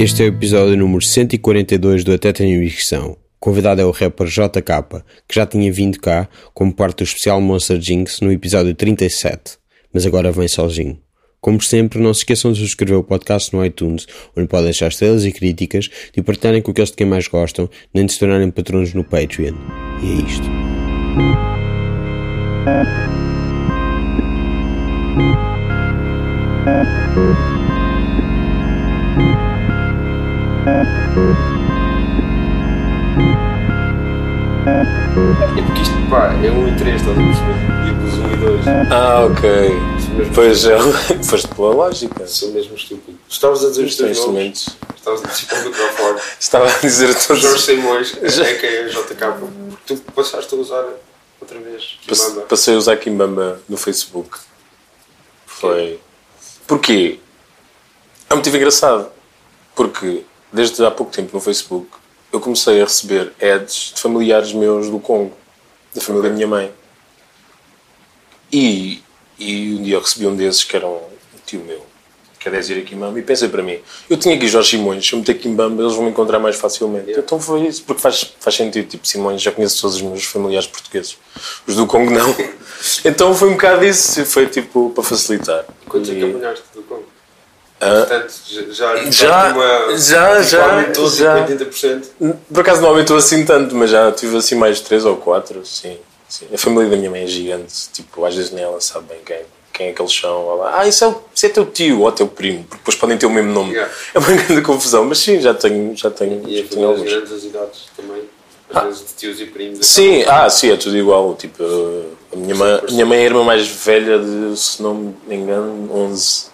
Este é o episódio número 142 do Até Tenho Ficção. O convidado é o rapper JK, que já tinha vindo cá como parte do especial Monster Jinx no episódio 37, mas agora vem sozinho. Como sempre, não se esqueçam de subscrever o podcast no iTunes, onde podem deixar estrelas e críticas, de partilharem com aqueles de quem mais gostam, nem de se tornarem patronos no Patreon. E é isto. É porque isto, pá, é 1 e 3, estás a perceber? E plus 1 e 2. Ah, ok. Pois é, foste pela lógica. sou mesmo estúpido. Estavas a dizer os teus nomes. instrumentos. Estavas a dizer o microfone. Estava a dizer todos. Jorge Simões, é que é JK. Porque tu passaste a usar outra vez. Kimamba. Passei a usar Kimbamba no Facebook. Foi. Porquê? É um motivo engraçado. Porque desde há pouco tempo no Facebook eu comecei a receber ads de familiares meus do Congo, da família da minha mãe. E, e um dia eu recebi um desses que era um tio meu, que é 10 ir a Kimbamba, e pensei para mim: eu tinha aqui Jorge Simões, se eu meter Kimbamba eles vão me encontrar mais facilmente. Yeah. Então foi isso, porque faz, faz sentido. Tipo, Simões, já conheço todos os meus familiares portugueses, os do Congo não. Então foi um bocado isso, foi tipo para facilitar. Quantos é E- que apanhaste do Congo? Ah, Portanto, já, já, Já, uma, já, já, já. 80%. Por acaso não aumentou assim tanto, mas já tive assim mais três ou quatro, sim. sim. A família da minha mãe é gigante, tipo, às vezes nem ela sabe bem quem, quem é que eles são. Ela, ah, isso é, isso é teu tio ou teu primo, porque depois podem ter o mesmo nome. Yeah. É uma grande confusão, mas sim, já tenho, já tenho, E já tenho alguns. grandes, as idades também. Às Ah. vezes de tios e primos. Sim, ah, sim, é tudo igual. Tipo, a minha mãe, a minha mãe é a irmã mais velha de, se não me engano, 11.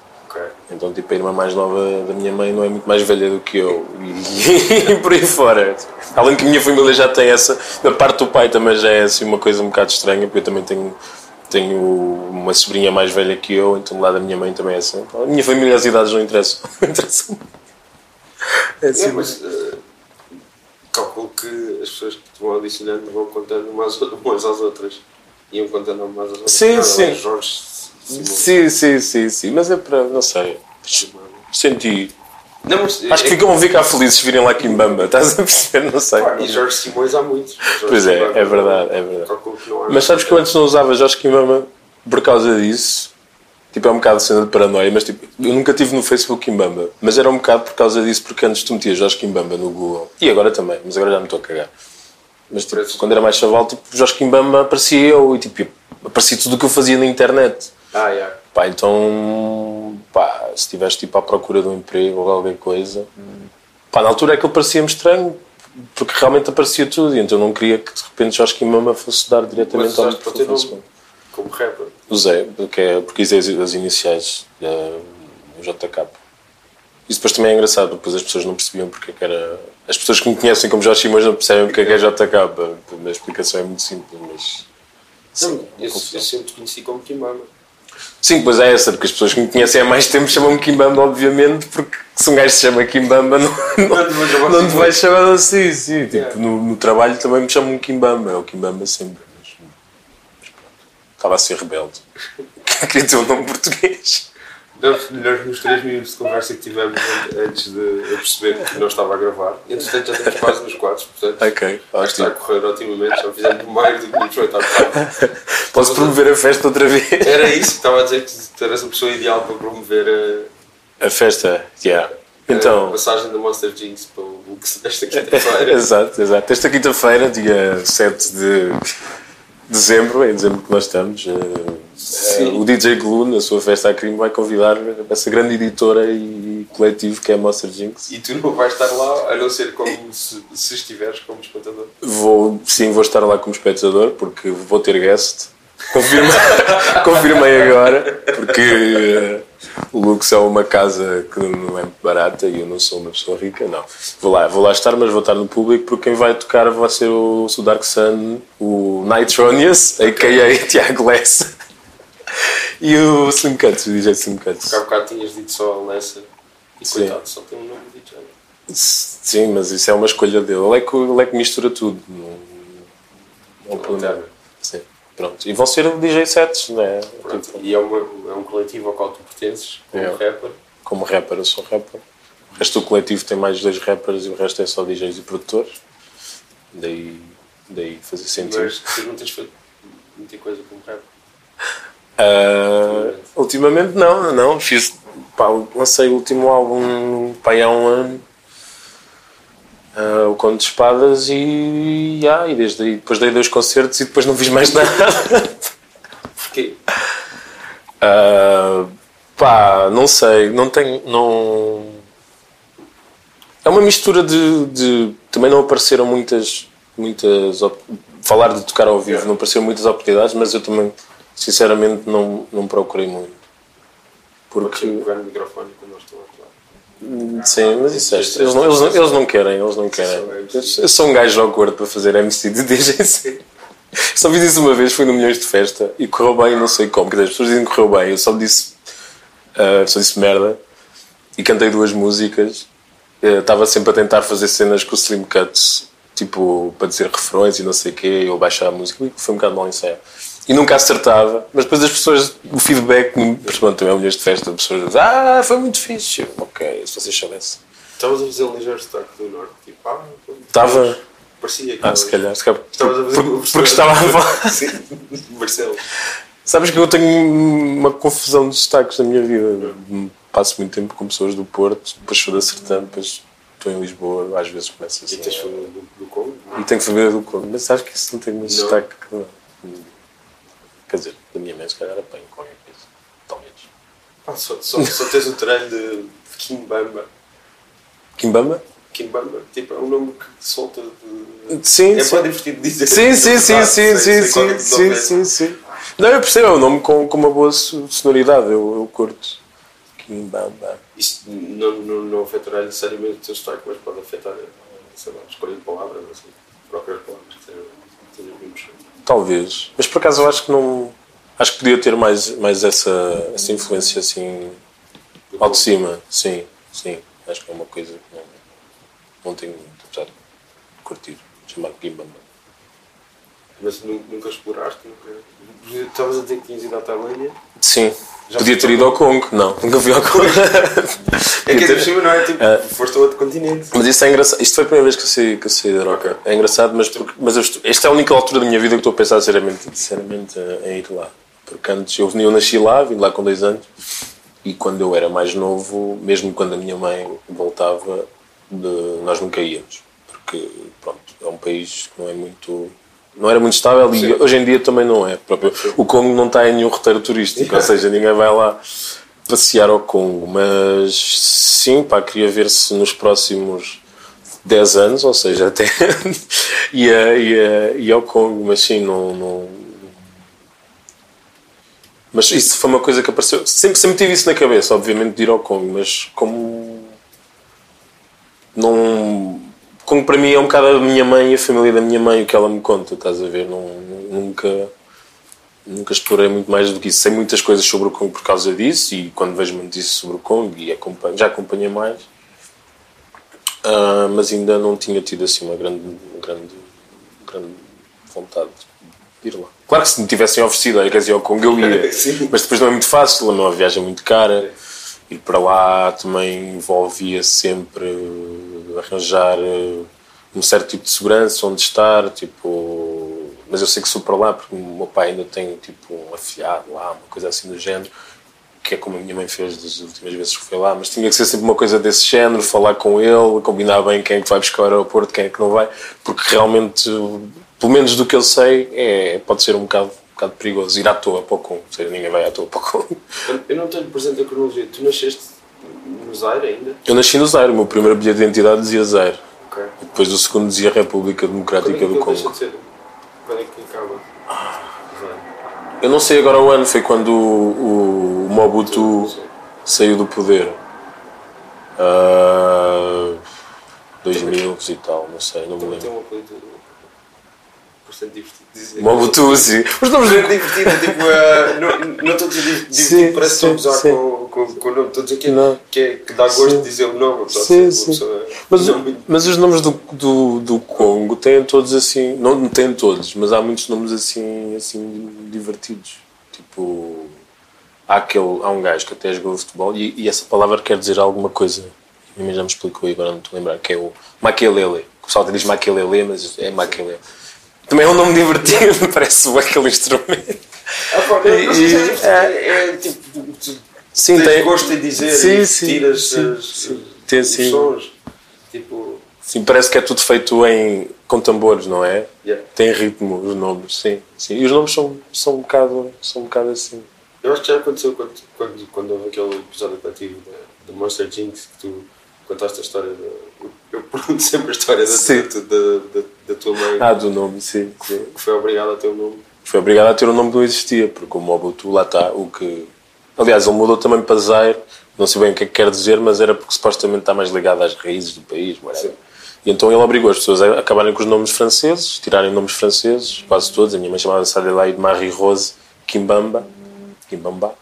Então, tipo, a irmã mais nova da minha mãe não é muito mais velha do que eu. E, por aí fora. Além que a minha família já tem essa. Da parte do pai também já é assim uma coisa um bocado estranha, porque eu também tenho, tenho uma sobrinha mais velha que eu, então lado da minha mãe também é assim. A minha família, as idades não interessam. Não interessam. É assim, É, mas eh, calculo que as pessoas que te vão adicionando vão contando umas, umas às outras. Iam contando umas às outras. Sim, Ah, sim. Jorge. Sim, sim, sim, sim. Mas é para. Não sei. Senti. Não, mas, Acho que é, ficam a ficar felizes virem lá Kimbamba. Estás a perceber? Não sei. pá, E Jorge Simões há muitos. Jorge Pois é, é verdade, é verdade. Mas sabes que eu antes não usava Jorge Kimbamba por causa disso. Tipo, é um bocado cena de paranoia, mas tipo, eu nunca tive no Facebook Kimbamba. Mas era um bocado por causa disso, porque antes tu metias Jorge Kimbamba no Google. E agora também, mas agora já me estou a cagar. Mas tipo, quando era mais chaval, tipo, Jorge Kimbamba aparecia eu e tipo, aparecia tudo o que eu fazia na internet. Ah, yeah. Pá, então, pá, se estivesse tipo à procura de um emprego ou qualquer coisa, pá, na altura é que ele parecia-me estranho, porque realmente aparecia tudo, e então eu não queria que de repente Jorge Kimbamba fosse dar diretamente ao usaste para o teu nome Facebook. como rapper. Usei, porque, é, porque usei as, as iniciais da JK. Isso depois também é engraçado, porque depois as pessoas não percebiam porque é que era. As pessoas que me conhecem como Jorge Simões não percebem porque é que é JK. A explicação é muito simples, mas. Não, Sim, eu, confusão. eu sempre te conheci como Kimama. Sim, pois é essa, porque as pessoas que me conhecem há mais tempo chamam-me Kimbamba, obviamente, porque se um gajo se chama Kimbamba não, não, Não te vais chamar não te assim. vais chamar assim, sim. Tipo, Yeah. no, no trabalho também me chamam Kimbamba, é o Kimbamba sempre. Mas, mas pronto. Estava a ser rebelde. Queria ter um nome português. Nós, nós nos 3 minutos de conversa que tivemos an- antes de eu perceber que não estava a gravar, entretanto já estamos quase nos 4, portanto Ok, acho que está a ótimo. correr otimamente, já fizemos mais do que nos foi Posso promover a festa outra vez? Era isso, estava a dizer que tu eras a pessoa ideal para promover a, A festa, yeah. a Então. passagem da Monster Jinx para o Lux desta quinta-feira. exato, exato. Esta quinta-feira, dia 7 de dezembro, é em dezembro que nós estamos, eh, Sim. eh, o DJ Glue, na sua festa a crime, vai convidar essa grande editora e coletivo que é a Monster Jinx. E tu não vais estar lá, a não ser como se, se estiveres como espectador. Vou, sim, vou estar lá como espectador, porque vou ter guest. Confirma, confirmei agora, porque eh, o Lux é uma casa que não é barata e eu não sou uma pessoa rica, não. Vou lá, vou lá estar, mas vou estar no público porque quem vai tocar vai ser o, o Dark Sun, o Nitronius, a.k.a. Tiago Lessa, e o Slim Cuts, o DJ Slim Cuts. Porque há bocado tinhas dito só a Lessa e Sim. coitado, só tem um nome de DJ. Sim, mas isso é uma escolha dele. Ele é que, ele é que mistura tudo. Não, não problema. Sim, pronto. E vão ser DJ sets, não é? Pronto, Tipo, E é, uma, é um coletivo ao qual tu pertences, como É. rapper. como rapper, eu sou rapper. O resto do coletivo tem mais dois rappers e o resto é só DJs e produtores. Daí, daí fazer sentido. Mas tu não tens feito muita coisa como rap. Ah, ultimamente não, não. Fiz, pá, lancei o último álbum pá, há um ano. ah, o Conto de Espadas e, yeah, e desde aí depois dei dois concertos e depois não fiz mais nada. Porquê? Ah, pá, não sei, não tenho. Não... É uma mistura de, de- Também não apareceram muitas. muitas op- Falar de tocar ao vivo, não apareceram muitas oportunidades, mas eu também, sinceramente, não, não procurei muito. Porque pegar no microfone quando estamos a. Sim, mas isso é. Eles não, eles não, eles não querem, eles não querem. Eu eu sou um gajo awkward para fazer MC de DJC. Só fiz isso uma vez, foi no Milhões de Festa e correu bem, não sei como. Quer dizer, as pessoas dizem que correu bem, eu só disse, ah, só disse merda e cantei duas músicas. Eh, Estava sempre a tentar fazer cenas com o Slim Cuts, tipo, para dizer refrões e não sei o quê, eu baixar a música, e foi um bocado mal ensaiado. E nunca acertava, mas depois as pessoas, o feedback, pronto, também é Milhões de Festa, as pessoas dizem, ah, foi muito fixe. Eu, Ok, se vocês soubessem. Estavas a fazer um ligeiro sotaque do norte. Tipo, ah, Estava. Parecia que. Ah, se calhar, se calhar. Estavas a fazer Porque, o porque estava a falar. Sim, Marcelo. Sabes que eu tenho uma confusão de destaques na minha vida. Passo muito tempo com pessoas do Porto, depois sou da Sertã, depois estou em Lisboa, às vezes começo assim. E tens família do, do Congo? E tenho família do Congo, mas sabes que isso não tem muito Não. destaque. não. Quer dizer, da minha mãe, se calhar apanho qualquer coisa. Talvez. Ah, só, só, só tens o treino de Kimbamba. Kimbamba? Kimbamba, tipo, é um nome que solta de. Sim, É sim. divertido dizer. Sim, sim, sim, Ah, sim, sim, qual é sim, que sim, sim, sim. Não, eu percebo, é um nome com, com uma boa so- sonoridade, eu, eu curto. Kimbamba. Isto não, não, não afetará necessariamente o teu sotaque, mas pode afetar, sei lá, escolha de palavras, assim, próprias palavras que sejam sejam muito Talvez. Mas por acaso eu acho que não. Acho que podia ter mais, mais essa, essa influência assim ao de cima. Sim, sim. Acho que é uma coisa que não, não tenho muito, apesar de curtir. Chamar Kimbamba. Mas nu- nunca exploraste, nunca. Estavas a dizer que tinhas ido à Tailândia. Sim. Já Podia ter ido ao Congo. Não, nunca fui ao Congo. É que é cima, não é? Tipo, Ah. foste a outro continente. Mas isso é engraçado. Isto foi a primeira vez que eu saí, que eu saí da Roca. É engraçado, mas, porque, mas eu esta é a única altura da minha vida que estou a pensar seriamente, sinceramente em ir lá. Porque antes eu, eu nasci lá, vim lá com dois anos, e quando eu era mais novo, mesmo quando a minha mãe voltava, de- nós nunca íamos. Porque, pronto, é um país que não é muito. Não era muito estável e Sim. hoje em dia também não é. Próprio. O Congo não está em nenhum roteiro turístico, ou seja, ninguém vai lá passear ao Congo. Mas sim, pá, queria ver se nos próximos 10 anos, ou seja, até ia, ia, ia ao Congo, mas sim, não, não. Mas isso foi uma coisa que apareceu. Sempre, sempre tive isso na cabeça, obviamente, de ir ao Congo, mas como. Não. Como para mim é um bocado a minha mãe e a família da minha mãe, o que ela me conta, estás a ver? Não, nunca. Nunca explorei muito mais do que isso. Sei muitas coisas sobre o Congo por causa disso e quando vejo notícias sobre o Congo e acompanho, já acompanhei mais. Ah, mas ainda não tinha tido assim uma grande, uma grande, grande vontade de ir lá. Claro que se me tivessem oferecido, queres ir ao Congo, eu ia. Mas depois não é muito fácil, é uma viagem muito cara. Ir para lá também envolvia sempre eh, arranjar eh, um certo tipo de segurança, onde estar, tipo... Mas eu sei que sou para lá porque o meu pai ainda tem tipo um afilhado lá, uma coisa assim do género que é como a minha mãe fez das últimas vezes que foi lá, mas tinha que ser sempre uma coisa desse género, falar com ele, combinar bem quem é que vai buscar ao aeroporto, quem é que não vai, porque realmente, pelo menos do que eu sei, é, pode ser um bocado, bocado perigoso ir à toa para o Congo, ou seja, ninguém vai à toa para o Congo. Eu- não tenho presente a cronologia. Tu nasceste no Zaire ainda? Eu nasci no Zaire, o meu primeiro bilhete de identidade dizia Zaire, Ok. e depois o segundo dizia República Quando é Democrática que do ele deixa Congo. de ser? Quando é que acaba? Zaire. Eu não sei agora o ano, foi quando o, o Mobutu Sim. saiu do poder. Ah, 2000 e tal, não sei, não me tem lembro. um apelido bastante divertido de dizer. Mobutu, sim. Os nomes Bastante divertido, é tipo, uh, não, não estou a dizer divertido, parece sim, a sim. usar com, com, com o nome, estou a dizer que, Não. é, que, é, que dá gosto Sim. de dizer o nome. Sim, sim. pessoa Mas, não mas os nomes do, do, do Congo têm todos assim, não, não têm todos, mas há muitos nomes assim, assim divertidos. Tipo, há, aquele, há um gajo que até jogou futebol e, e essa palavra quer dizer alguma coisa. Minha mãe já me explicou e agora não estou a lembrar, que é o Maquielele. O pessoal diz Maquielele, mas é Maquielele. Também é um nome divertido, parece o aquele instrumento. Ah, pá, não sei se é, é, é tipo. tu Sim, tens tem- gosto em dizer Sim, e sim, tiras sim, as- sim. Tem, os sim. sons. Tipo. Sim, parece que é tudo feito em, com tambores, não é? Yeah. Tem ritmo os nomes, sim. sim. E os nomes são, são, um, bocado, são um bocado assim. Eu acho que já aconteceu quando, quando, quando houve aquele episódio contigo da Monster Jinx que tu contaste a história da. Eu, pergunto sempre a história da, da, da, da, tua mãe Ah, do nome, sim. sim. que foi obrigada a ter o nome. Foi obrigado a ter um nome que não existia, porque o Mobutu lá está, o que... Aliás, ele mudou também para Zaire, não sei bem o que é que quer dizer, mas era porque supostamente está mais ligado às raízes do país. E então ele obrigou as pessoas a acabarem com os nomes franceses, tirarem nomes franceses, quase todos. A minha mãe chamava-se Adelaide Marie Rose Kimbamba, Kimbamba.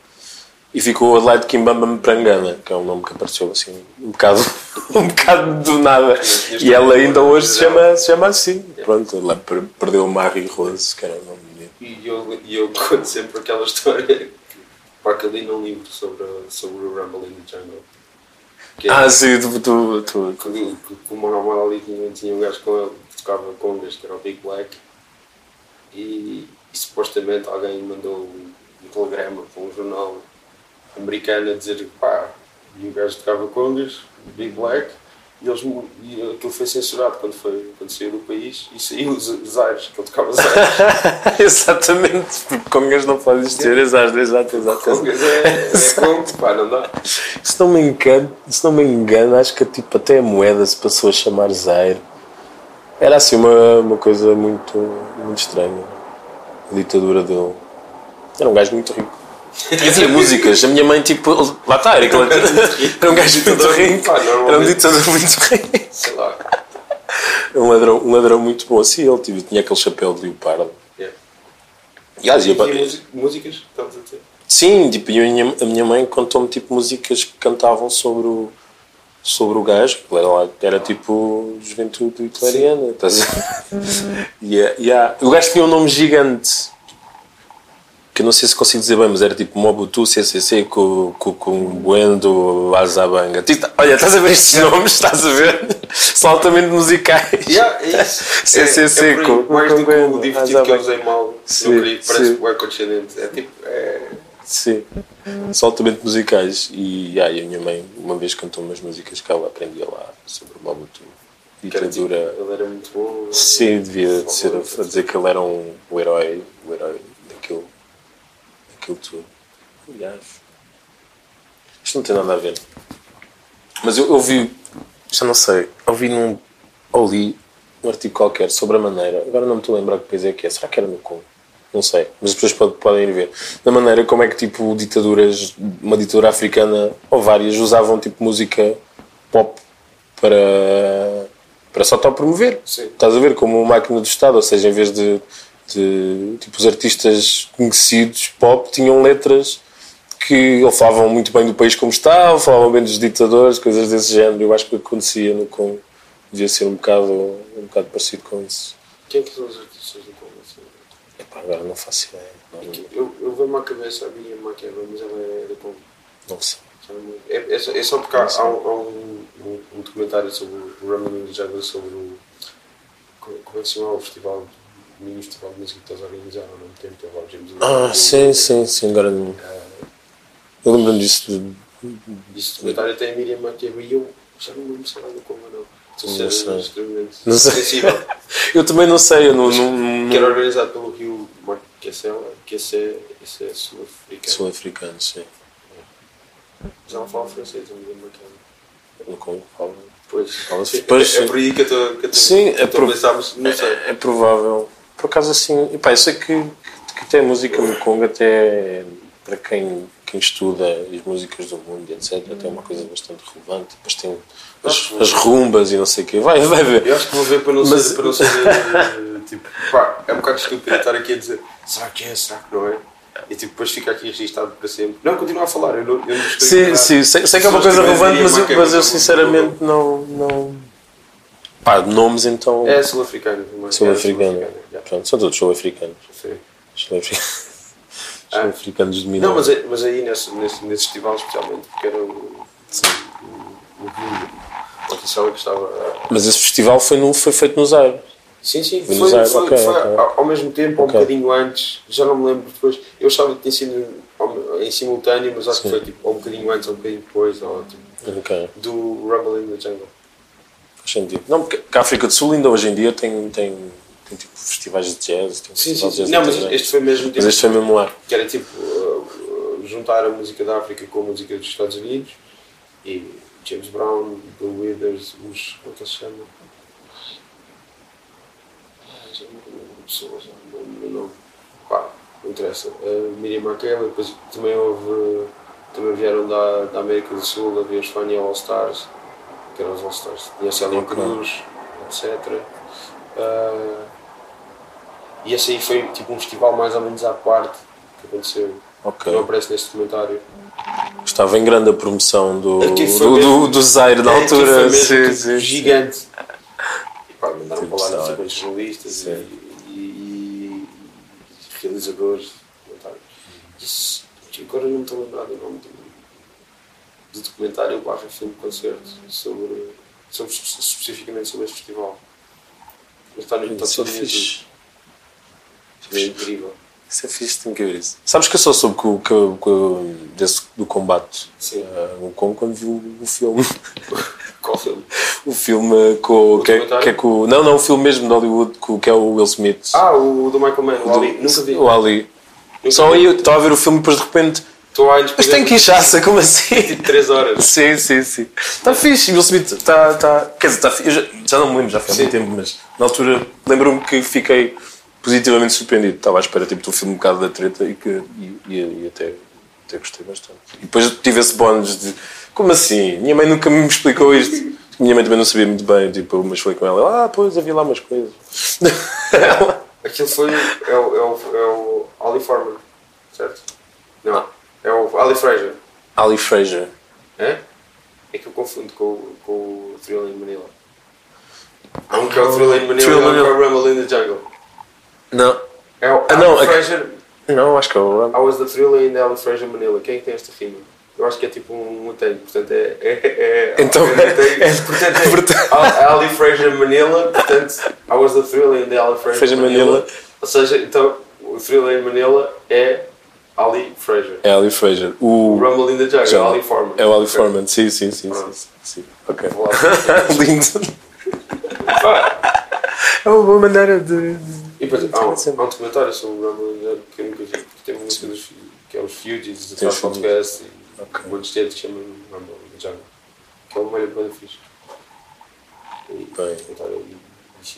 E ficou Adelaide Kimbamba Mprangana, que é um nome que apareceu assim um bocado, um bocado do nada. E ela ainda hoje se chama, se chama assim. Pronto, ela per- perdeu Marie Rose, que era o nome dele. E eu, e eu conto sempre aquela história que, pá, que eu li num livro sobre, sobre o Rumble in the Jungle. É Ah, sim, tu, tu, tu, que, que, que o Muhammad Ali tinha, tinha um gajo com ele que tocava congas, que era o Big Black, e, e supostamente alguém mandou um telegrama para um jornal americano a dizer que pá, e o gajo tocava congas, Big Black, e, eles, e aquilo foi censurado quando, foi, quando saiu do país e saiu os, aires, que ele tocava os aires. Exatamente, porque congas não pode existir, exato, exato, exato. congas é, é conto, pá, não dá. Se não me engano, se não me engano, acho que tipo, até a moeda se passou a chamar Zaire. Era assim uma, uma coisa muito, muito estranha. A ditadura dele. Era um gajo muito rico. E havia músicas. A minha mãe, tipo, lá está, era, aquele- era um gajo muito rico. Era um ditador muito rico. Sei lá. Um ladrão, um ladrão muito bom. Assim, ele tipo, tinha aquele chapéu de leopardo. Yeah. E, E música- músicas, estamos a dizer. Sim, tipo, a minha, a minha mãe contou-me tipo, músicas que cantavam sobre o, sobre o gajo, que era, era tipo juventude hitleriana. Estás a ver? e, é- e há- o gajo tinha um nome gigante, que eu não sei se consigo dizer bem, mas era tipo Mobutu, CCC, com Buendo, Azabanga. Tipo, Olha, estás a ver estes nomes, estás a ver? São altamente musicais. Yeah, é isso. CCC, é, é com- mais com do que o eu Azabanga. usei mal. Sim, não queria, parece que é condescendente. É tipo. É, Sim, são altamente musicais. E ai, a minha mãe uma vez cantou umas músicas que ela aprendia lá sobre o Mobutu. era tipo, Ditadura. ele era muito bom. Sim, devia de ser a dizer que ele era um, o herói, o tudo. Aliás, isto não tem nada a ver. Mas eu ouvi, já não sei, ouvi num, ou li um artigo qualquer sobre a maneira, agora não me estou a lembrar que país é que é, será que era no Congo? Não sei, mas as pessoas podem, podem ir ver. Da maneira como é que tipo ditaduras, uma ditadura africana ou várias usavam tipo música pop para, para se autopromover. Sim. Estás a ver como máquina do Estado, ou seja, em vez de, de tipo os artistas conhecidos pop tinham letras que ou falavam muito bem do país como está, ou falavam bem dos ditadores, coisas desse género. Eu acho que acontecia no Congo devia ser um bocado, um bocado parecido com isso. Quem é que são os artistas do Congo? assim? Epá, agora não faço ideia. Não, Eu, eu vejo-me à cabeça a minha Maquiava, mas ela é do Congo. não sei. É, é, só, é só porque há, há um, um, um, um documentário sobre o Ramon de Jungle sobre o. Como é que se chama o festival? O mini festival de música que eles organizaram há muito tempo. teve lá o James Ah, sim, sim, sim, agora não. Eu lembro-me disso. De, Esse documentário tem a Miriam Makeba e eu já não me lembro se é Congo ou não. A Não sei. Não sei. eu também não sei, eu não. não, Que era não... organizado pelo Rio que esse é, esse é sul-africano. Sou africano, sim. Já não falo francês, a Miriam Makeba. No Congo falo. Pois, depois, é, é por aí que eu estou que que é a pensar, não sei. É, é provável. Por acaso assim, epá, eu sei que, que até a música no Congo até para quem, quem estuda as músicas do mundo, etc, até é uma coisa bastante relevante. Depois tem as, as rumbas e não sei o quê. Vai, vai ver. Eu acho que vou ver para não Mas- ser, para não ser eh, tipo, pá, é um bocado estúpido estar aqui a dizer será que é, será que não é? E tipo, depois fica aqui registado para sempre. Não, continua a falar, eu não, eu não estou Sim, sim, sei, sei que é uma coisa relevante, mas, eu- mas eu sinceramente não. não... Pá, de nomes então. É sul-africano. uma- é Sul-africano. sul-africano, Pronto, são todos sul-africanos. Sim. Sul-africanos. Ah. Sul-africanos. Não, mas, é- mas aí nesse, nesse, nesse festival especialmente, porque era o, o o o oficial que estava. Mas esse festival foi, no, foi feito no Zaire. Sim, sim, Foi foi, foi, ok, foi ok. ao- ao mesmo tempo, ou Ok. um bocadinho antes, já não me lembro depois. Eu achava que tinha sido em simultâneo, mas acho que Sim. foi tipo um bocadinho antes ou um bocadinho depois, ou, tipo, do Rumble in the Jungle. Faz sentido. Não, porque a África do Sul ainda hoje em dia tem, tem, tem tipo festivais de jazz. Tem Sim, sim, de jazz Não, mas este foi mesmo tipo, Mas este foi mesmo lá. que era tipo uh, juntar a música da África com a música dos Estados Unidos e James Brown, Bill Withers, os. como é que eles se chamam? Ah, já não lembro pessoas, não nome. Pá, não interessa. Uh, Miriam Makeba, depois também houve. Também vieram da, da América do Sul, havia os Fania All Stars, que eram os All Stars. Tinha Ok. Cruz, etc. Uh, e esse aí foi tipo um festival mais ou menos à parte que aconteceu. Ok. Que não aparece neste documentário. Estava em grande a promoção do, do, do, do Zaire É, aquilo altura. Sim, tipo, sim, sim. gigante. E pá, mandaram Tipo, para lá não sei jornalistas e, Sim. e, realizadores. documentários. Isso, agora não me estou a lembrar do nome do, do documentário barra filme concerto sobre, sobre especificamente sobre este festival. Mas está no Isso é no YouTube. fixe. É incrível. Isso é fixe, tenho que ver isso. Sabes que eu só soube que, o- que, o- que, o- desse, do combate Sim. ah, no Congo quando vi o, o filme. Qual filme? o filme com O que, é, que é com. Não, não, o filme mesmo de Hollywood com, que é o Will Smith. Ah, o do Michael Mann, o Ali. Nunca vi. O Ali. Nunca Só vi. aí eu estava a ver o filme e depois de repente. Estou a Mas tem que inchaça, como assim? Tipo 3 horas. Sim, sim, sim. Está fixe, Will Smith está. Tá, quer dizer, está fixe. Eu já, já não me lembro, já foi há muito tempo, mas na altura lembro-me que fiquei positivamente surpreendido. Estava à espera tipo, do filme um bocado da treta e, que, e, e, e até, até gostei bastante. E depois tive esse bónus de como assim? Minha mãe nunca me explicou isto. Minha mãe também não sabia muito bem, tipo, mas falei com ela, ah, pois havia lá umas coisas. Aquilo foi. É o, é o, é o Ali certo? Não. É o Ali Fraser. Ali Fraser. É? É que eu confundo com, o- com o Thrill in Manila. Há um que é o Thrill in Manila Thrill e um que é o Rumble in the Jungle. Não. É o Ah, não, Ali é que- Fraser. Não, acho que é o I was the Thrill in the Ali Fraser Manila. Quem é que tem esta rima? Eu acho que é tipo um mutange, portanto é. é, é Então é, é- é- portanto é, portanto- Al- Ali Fraser Manila, portanto I was the Thrill in the Ali Fraser Fraser Manila. Manila. Ou seja, então o Thrill in Manila é Ali Fraser. É Ali Fraser. O O. Rumble in the Jungle, Já. Ali Foreman. É o Ali. Foreman, sim, sim, sim. sim, Pronto. sim, sim. Ok. Lá. Lindo. Ah, É uma boa maneira de. E depois há um, há um documentário sobre o Rumble in the Jungle que eu nunca vi, que tem uma música dos que é os Fugees, do os Podcast e Ok. um monte de gente que chama Rumble in the Jungle. Que é uma malha bem fixe. E Bem. documentário dos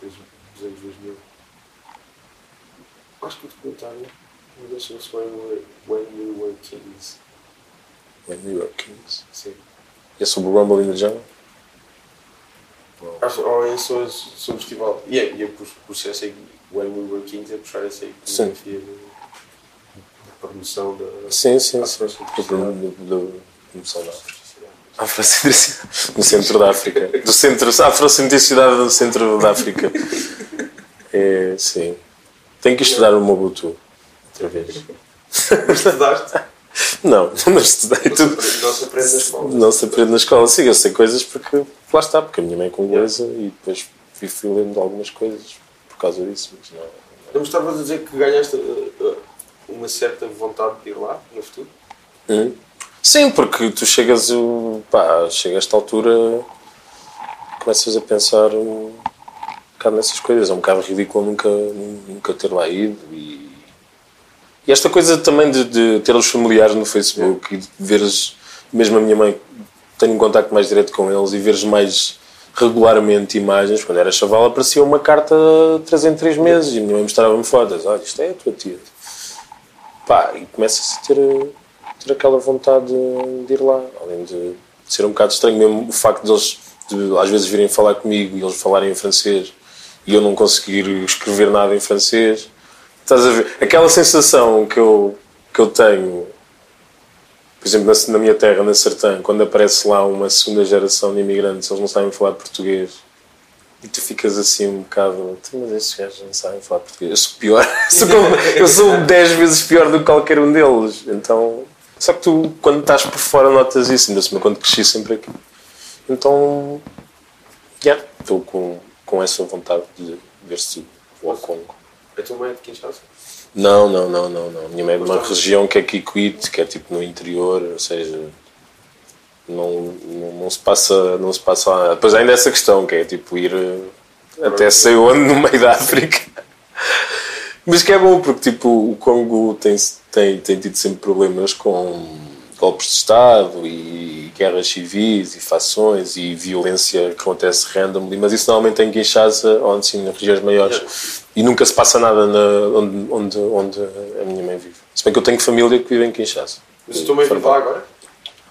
dos anos 2000. Acho que o documentário deixa-se When, We- When We Were Kings. When We Were Kings. Sim. É sobre o Rumble in the Jungle? Acho, ou é só sobre o festival. E é, e é por, por ser essa When We Were Kings, é puxar essa iconografia de promoção da. Sim, sim, sim. Do, promoção da Afrocentricidade. No centro da África. Do centro, Afrocentricidade do centro da África. É, sim. Tenho que estudar o Mobutu. Outra vez. Estudaste? Não, mas estudei tudo. Não se aprende na escola. Não se aprende na escola. Sim, eu sei coisas porque lá está, porque a minha mãe é congolesa e depois fui, fui lendo algumas coisas por causa disso. Mas não, Não me estavas a dizer que ganhaste uh, uh, uma certa vontade de ir lá no futuro? Hum? Sim, porque tu chegas, pá, chega a esta altura, começas a pensar um bocado nessas coisas. É um bocado ridículo nunca, nunca ter lá ido. E, e esta coisa também de, de ter os familiares no Facebook e de veres, mesmo a minha mãe, tenho um contacto mais direto com eles e veres mais regularmente imagens. Quando era chaval, aparecia uma carta três em três meses e a minha mãe mostrava-me fotos. Olha, isto é a tua tia. Pá, e começas a ter, ter aquela vontade de, de ir lá. Além de ser um bocado estranho mesmo o facto de eles de, às vezes virem falar comigo e eles falarem em francês e eu não conseguir escrever nada em francês. Estás a ver? Aquela sensação que eu, que eu tenho, por exemplo, na, na minha terra, na Sertã, quando aparece lá uma segunda geração de imigrantes, eles não sabem falar português. E tu ficas assim um bocado, "Então, mas estes gajos não sabem falar português. Eu sou pior, eu sou 10 vezes pior do que qualquer um deles. Então Só que tu, quando estás por fora, notas isso, ainda assim, quando cresci sempre aqui. Então, yeah, estou com, com essa vontade de ver se vou ao Congo. A tua mãe é de Kinshasa? Não, não, não, não, não. Minha mãe é de uma região que é Kikwit, que é tipo no interior, ou seja, não, não, não se passa, não se passa lá. Depois ainda essa questão, que é tipo ir eh, até sei onde no meio da África. Mas que é bom porque tipo o Congo tem, tem, tem tido sempre problemas com golpes de Estado e guerras civis e fações e violência que acontece randomly, mas isso normalmente é em Kinshasa ou assim, nas regiões maiores e nunca se passa nada na, onde, onde, onde a minha mãe vive. Se bem que eu tenho família que vive em Kinshasa. Mas a tua mãe vive lá agora?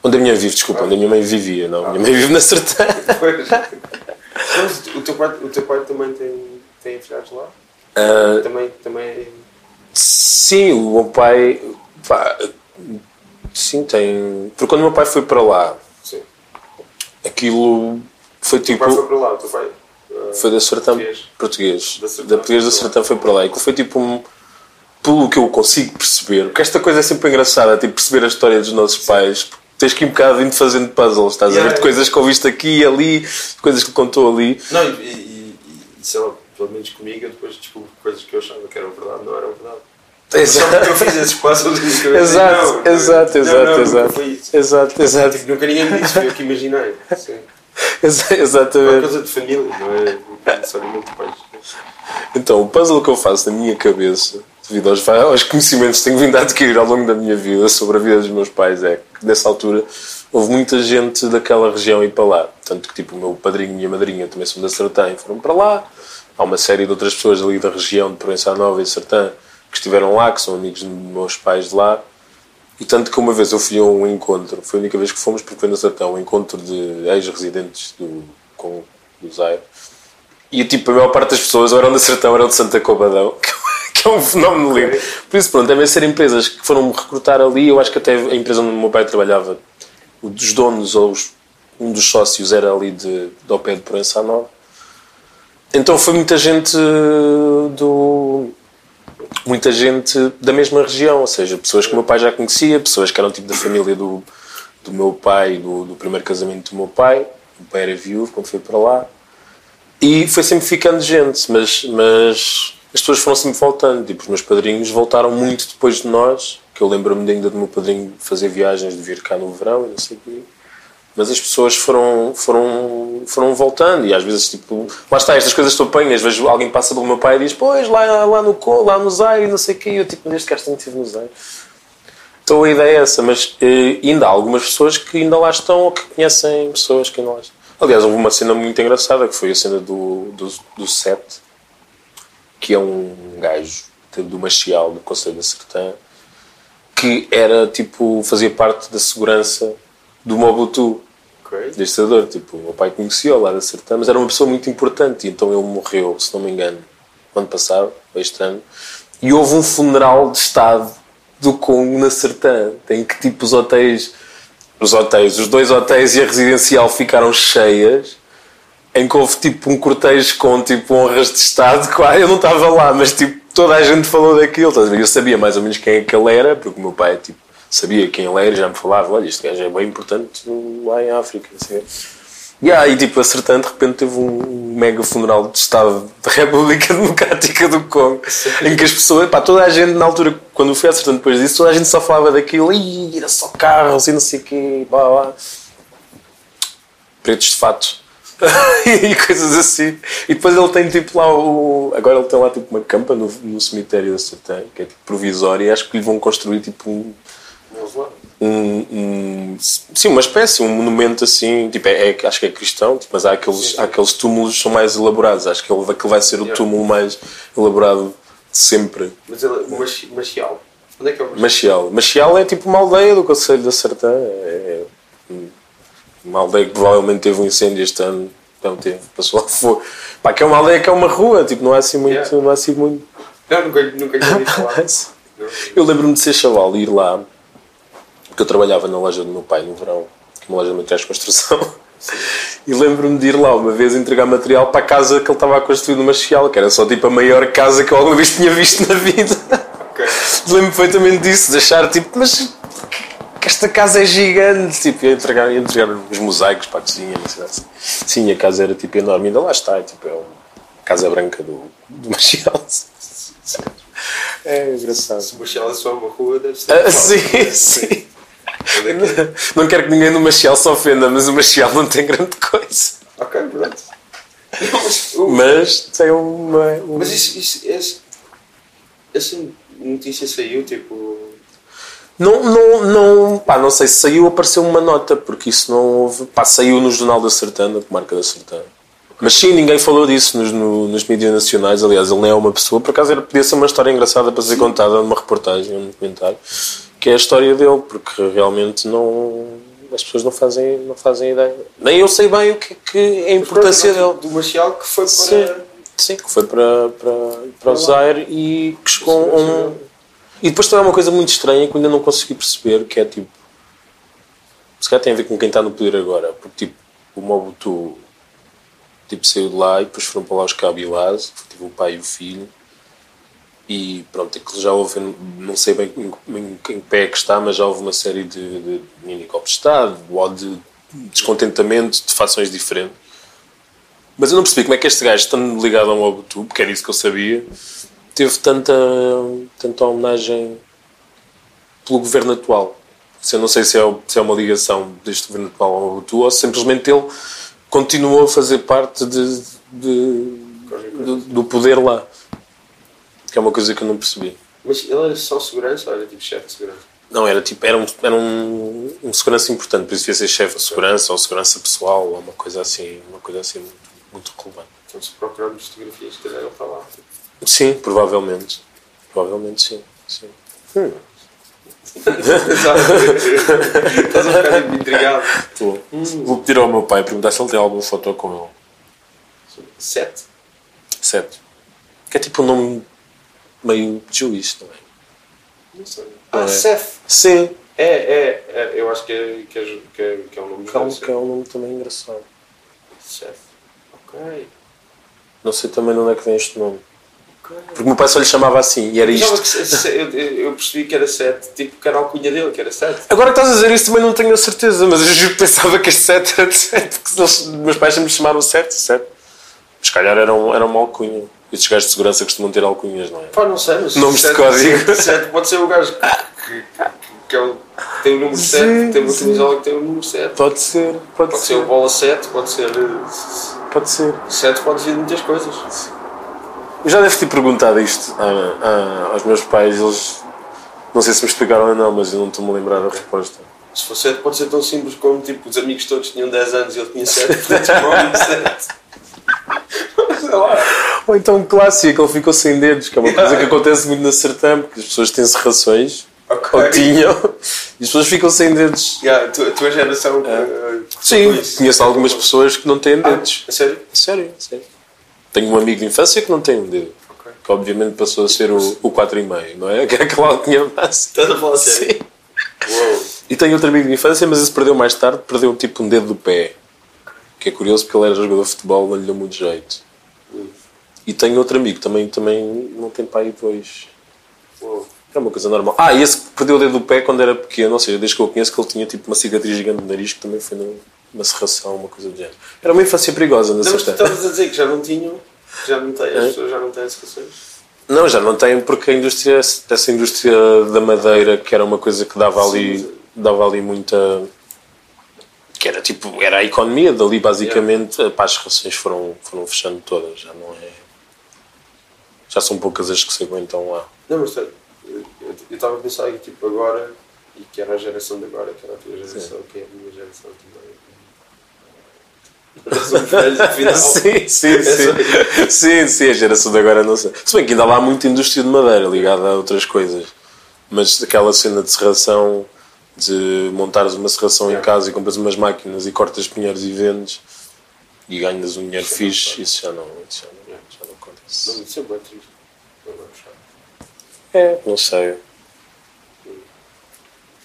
Onde a minha vive, desculpa, onde a minha mãe vivia, não. A minha mãe vive na Sertã. O teu pai, o teu pai também tem, tem afilhados lá? Ah, Também, também sim, o meu pai. pá, sim, tem. Porque quando o meu pai foi para lá, sim. aquilo foi O teu tipo. pai foi para lá, o teu pai? ah, Foi da Sertã português. português. Da português da Sertã foi para lá. E que foi tipo um. Pelo que eu consigo perceber, porque esta coisa é sempre engraçada, tipo perceber a história dos nossos pais. porque Tens que ir um bocado indo fazendo puzzles, estás a Yeah, ver? De coisas que ouviste aqui e ali, coisas que ele contou ali. Não, e, e, e sei lá, pelo menos comigo, eu depois descobri coisas que eu achava que eram verdade, não eram verdade. Só porque eu fiz esses passos cabeça. Exato, exato, exato, exato. Exato, exato. Tipo, nunca ninguém me disse, foi eu que imaginei. Sim. Exa- É uma Exatamente. coisa de família, não é necessariamente pais. Então, o puzzle que eu faço na minha cabeça, devido aos, aos conhecimentos que tenho vindo a adquirir ao longo da minha vida sobre a vida dos meus pais, é que nessa altura houve muita gente daquela região ir para lá. Tanto que, tipo, o meu padrinho e a minha madrinha também são da Sertã e foram para lá. Há uma série de outras pessoas ali da região de Provença Nova e Sertã que estiveram lá, que são amigos dos meus pais de lá. E tanto que uma vez eu fui a um encontro, foi a única vez que fomos, porque foi na Sertão, um encontro de ex-residentes do, com, do Zaire. E tipo, a maior parte das pessoas ou eram da Sertão eram de Santa Cobadão, que é um fenómeno lindo. Por isso, pronto, devem ser empresas que foram me recrutar ali. Eu acho que até a empresa onde o meu pai trabalhava, dos donos ou os- um dos sócios era ali de, de ao pé de Proença Nova. Então foi muita gente do, muita gente da mesma região, ou seja, pessoas que o meu pai já conhecia, pessoas que eram tipo da família do, do meu pai, do, do primeiro casamento do meu pai. O meu pai era viúvo quando foi para lá. E foi sempre ficando gente, mas, mas as pessoas foram sempre voltando. Tipo, os meus padrinhos voltaram muito depois de nós, que eu lembro-me ainda do meu padrinho fazer viagens, de vir cá no verão e não sei o quê. Mas as pessoas foram, foram, foram voltando e às vezes, tipo, lá está, estas coisas tu apanhas, vejo alguém passa pelo meu pai e diz, pois, lá, lá no Co, lá no Zaire, não sei o quê, e eu tipo, neste caso tenho estive no Zaire. Então a ideia é essa, mas eh, ainda há algumas pessoas que ainda lá estão ou que conhecem pessoas que ainda lá estão. Aliás, houve uma cena muito engraçada que foi a cena do, do, do Sete, que é um gajo do Machial, do Conselho da Sertã, que era tipo, fazia parte da segurança do Mobutu, Ok. deste ditador. Tipo, o meu pai conhecia lá da Sertã, mas era uma pessoa muito importante, e então ele morreu, se não me engano, no ano passado, este ano, e houve um funeral de Estado do Congo na Sertã, em que tipo os hotéis, os hotéis, os dois hotéis e a residencial ficaram cheias, em que houve tipo um cortejo com tipo honras de Estado, eu não estava lá, mas tipo toda a gente falou daquilo, eu sabia mais ou menos quem é que ele era, porque o meu pai tipo, sabia quem ele era e já me falava, olha, este gajo é bem importante lá em África, assim. E aí, tipo, acertando, de repente teve um mega funeral de Estado da República Democrática do Congo, em que as pessoas, pá, toda a gente, na altura, quando fui acertando depois disso, toda a gente só falava daquilo, e era só carros e não sei o quê, blá blá. Pretos de fato. e coisas assim. E depois ele tem tipo lá o. Agora ele tem lá tipo uma campa no, no cemitério da Sertã, que é tipo provisória, e acho que lhe vão construir tipo um. Um, um- sim, uma espécie, um monumento assim, tipo, é, é- acho que é cristão, tipo, mas há aqueles, há aqueles túmulos que são mais elaborados. Acho que ele, aquele vai ser o túmulo mais elaborado de sempre. Mas ele, o Machi- Machial. Onde é que é o Machial? Machial. Machial é tipo uma aldeia do Conselho da Sertã. É uma aldeia que provavelmente teve um incêndio este ano. Então teve, passou lá fogo. Pá, que é uma aldeia que é uma rua, tipo, não há assim muito. Yeah. Não há assim muito. Não, nunca, nunca lhe ouvi falar. Eu lembro-me de ser chaval e ir lá, porque eu trabalhava na loja do meu pai no verão, que é uma loja de materiais de construção. E lembro-me de ir lá uma vez entregar material para a casa que ele estava a construir no Machial, que era só tipo a maior casa que eu alguma vez tinha visto na vida. Ok. Lembro-me perfeitamente disso, de achar tipo, mas que, esta casa é gigante. Tipo, ia entregar, ia entregar os mosaicos para a cozinha. Não sei assim. Sim, a casa era tipo enorme. Ainda lá está. Tipo, é uma casa branca do, do Machiel. É engraçado. Se o Marcelo é só uma rua, deve ser. Ah, sim, sim. Não quero que ninguém no Machiel se ofenda, mas o Machiel não tem grande coisa. Ok, pronto. Mas, o- Mas tem uma. uma- mas isso, isso, esse- essa notícia saiu, tipo. Não, não, não, pá, não sei se saiu apareceu uma nota, porque isso não houve. Pá, saiu no Jornal da Sertana, com marca da Sertana. Mas sim, ninguém falou disso nos, no, nas mídias nacionais. Aliás, ele nem é uma pessoa, por acaso era, podia ser uma história engraçada para ser contada numa reportagem, num documentário, que é a história dele, porque realmente não. As pessoas não fazem, não fazem ideia. Nem eu sei bem o que, que é a importância dele. Do Marcial que foi para. Sim, sim, que foi para, para, para o Zaire e que chegou a um. E depois também uma coisa muito estranha que eu ainda não consegui perceber, que é tipo. Se calhar tem a ver com quem está no poder agora, porque tipo, o Mobutu tipo, saiu de lá e depois foram para lá os Kabilás, tive o pai e o filho. E pronto, aquilo já houve, não sei bem em, em, em pé é que está, mas já houve uma série de, de mini golpes de Estado ou de descontentamento de fações diferentes. Mas eu não percebi como é que este gajo, estando ligado ao Mobutu, porque era isso que eu sabia, teve tanta, tanta homenagem pelo governo atual. Se eu não sei se é, se é uma ligação deste governo atual ao Mobutu ou simplesmente ele continuou a fazer parte de, de- do poder lá. Que é uma coisa que eu não percebi. Mas ele era só segurança ou era tipo chefe de segurança? Não, era tipo, era um, era um, um segurança importante, por isso devia ser chefe de segurança ou segurança pessoal ou uma coisa assim, uma coisa assim muito, muito relevante. Então se procurarmos fotografias, se calhar ele está lá. Sim, provavelmente. Provavelmente sim. sim. Estás a ficar tipo intrigado. Tô. Vou pedir ao meu pai perguntar se ele tem alguma foto com ele. Sete. Certo. Que é tipo um nome meio Jewish também. Não sei. Ah, É. Seth. Sim. É, é, é, eu acho que é, que é, que é, que é um nome Que é, um, que é um nome também engraçado. Seth. Ok. Não sei também de onde é que vem este nome. ok. Porque o meu pai só lhe chamava assim e era isto. que eu, eu percebi que era sete, tipo que era a alcunha dele, que era sete. Agora que estás a dizer isso também não tenho a certeza, mas eu juro que pensava que este 7 era de 7, porque eles, meus pais sempre me chamaram 7, 7. Se calhar era, um, era uma alcunha. Estes gajos de segurança costumam ter alcunhas, não é? Pá, não sei, mas. Nomes de código. Sete pode ser o gajo que, que, que é o, tem o número Sim, 7, tem uma camisola que tem o número 7. Pode ser, pode, Pode ser o bola 7, pode ser. eh, Pode ser. 7 pode vir de muitas coisas. Eu já devo ter perguntado isto a- a- aos meus pais, eles não sei se me explicaram ou não, mas eu não estou-me a lembrar da resposta. Se for 7, pode ser tão simples como tipo, os amigos todos tinham 10 anos e ele tinha 7, portanto de 7. Lá. Ou então um clássico, ele ficou sem dedos, que é uma coisa que acontece muito na Sertã, porque as pessoas têm serrações, Ok. ou tinham, e as pessoas ficam sem dedos. Yeah, a, tua, a tua geração. eh, Sim, conheço algumas pessoas que não têm dedos. A sério? Sério, sério. Tenho um amigo de infância que não tem um dedo. Que obviamente passou a ser o, o 4,5, não é? Que é aquela alcunha máxima. Estás a falar sério? E tenho outro amigo de infância, mas esse perdeu mais tarde, perdeu tipo um dedo do pé. Que é curioso porque ele era jogador de futebol, não lhe deu muito jeito. E tenho outro amigo, também, também não tem pai dois. Uou. É uma coisa normal. Ah, e esse que perdeu o dedo do pé quando era pequeno, ou seja, desde que eu conheço, que ele tinha tipo uma cicatriz gigante no nariz, que também foi num- uma serração, uma coisa do género. Era uma infância perigosa Não, certeza. estavas a dizer que já não tinham, já não têm, as É. pessoas já não têm situações. Não, já não tem, porque a indústria, essa indústria da madeira, que era uma coisa que dava ali, dava ali muita. que era tipo, era a economia dali, basicamente. Pá, as rações foram, foram fechando todas, já não é. Já são poucas as que se aguentam lá. Não, mas eu estava a pensar que tipo agora, e que era a geração de agora, que era a tua geração, que é a minha geração também. Sim, sim, É sim. sim, sim, a geração de agora não sei. Se bem que ainda lá há muita indústria de madeira ligada a outras coisas. Mas aquela cena de serração, de montares uma serração em É. casa e compras umas máquinas e cortas pinheiros e vendes e ganhas um dinheiro fixe, isso já não, isso já não, não Não, acontece. isso é bem triste. É, não sei.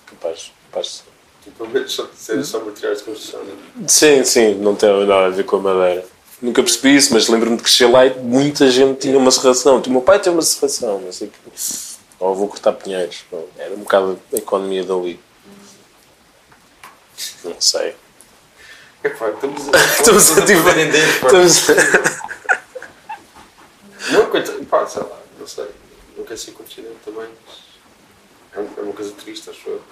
Capaz, capaz de ser. Tipo, pelo menos só, ser só materiais de construção. Né? Sim, sim, não tem nada a ver com a madeira. Nunca percebi isso, mas lembro-me de crescer lá e muita gente tinha uma serração. O meu pai tem uma serração, não sei o quê. Ou vou cortar pinheiros. Bom, Era um bocado a economia dali. Não sei. É pá, estamos a. Estamos a tipo-. Estamos Não, coitado, pá, sei lá, não sei. Quero ser continente também, mas. É é uma coisa triste, acho eu.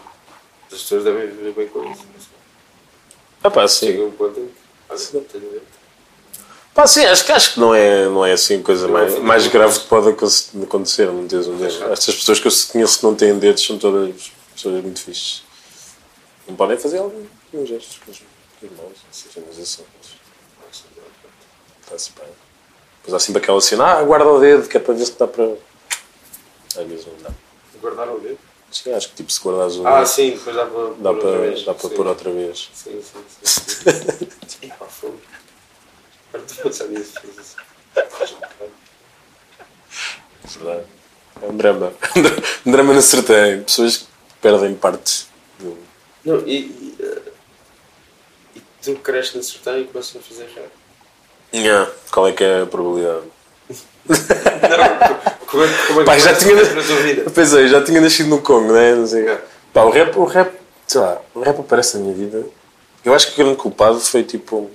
As pessoas devem viver bem com isso. não sei. Ah pá, sim. Chega um ponto em que. Não tenho medo. Pá, sim, acho, que- acho que não é, não é assim a coisa Não, mais, sim, mais não. grave que pode aconte- acontecer. Não tens um dedo. Estas pessoas que eu conheço que não têm dedos são todas pessoas muito fixes. Não podem fazer alguns gestos com os com as mãos, assim, cenas assim. Está-se bem. Depois há sempre aquela cena, ah, guarda o dedo, que é para ver se dá para. Às vezes não dá. Guardar o dedo? Sim, acho que tipo, se guardares o Ah, dedo, sim, depois dá para. dá pôr para, outra vez. dá para Sim. pôr outra vez. Sim, sim, sim. sim. Ah, fogo. Agora estou a pensar nisso. Verdade. É um drama. um drama na sertém. Pessoas que perdem partes do. Não, e, e, eh, e tu cresces na sertão e começas a fazer rap. Yeah. Qual é que é a probabilidade? Não, como é, que- como é que Pá, já começas tinha- na tua vida? Pensei, já tinha nascido no Congo, não é? Não sei. É. Pá, o rap, o rap, sei lá, o rap aparece na minha vida. Eu acho que o grande culpado foi tipo.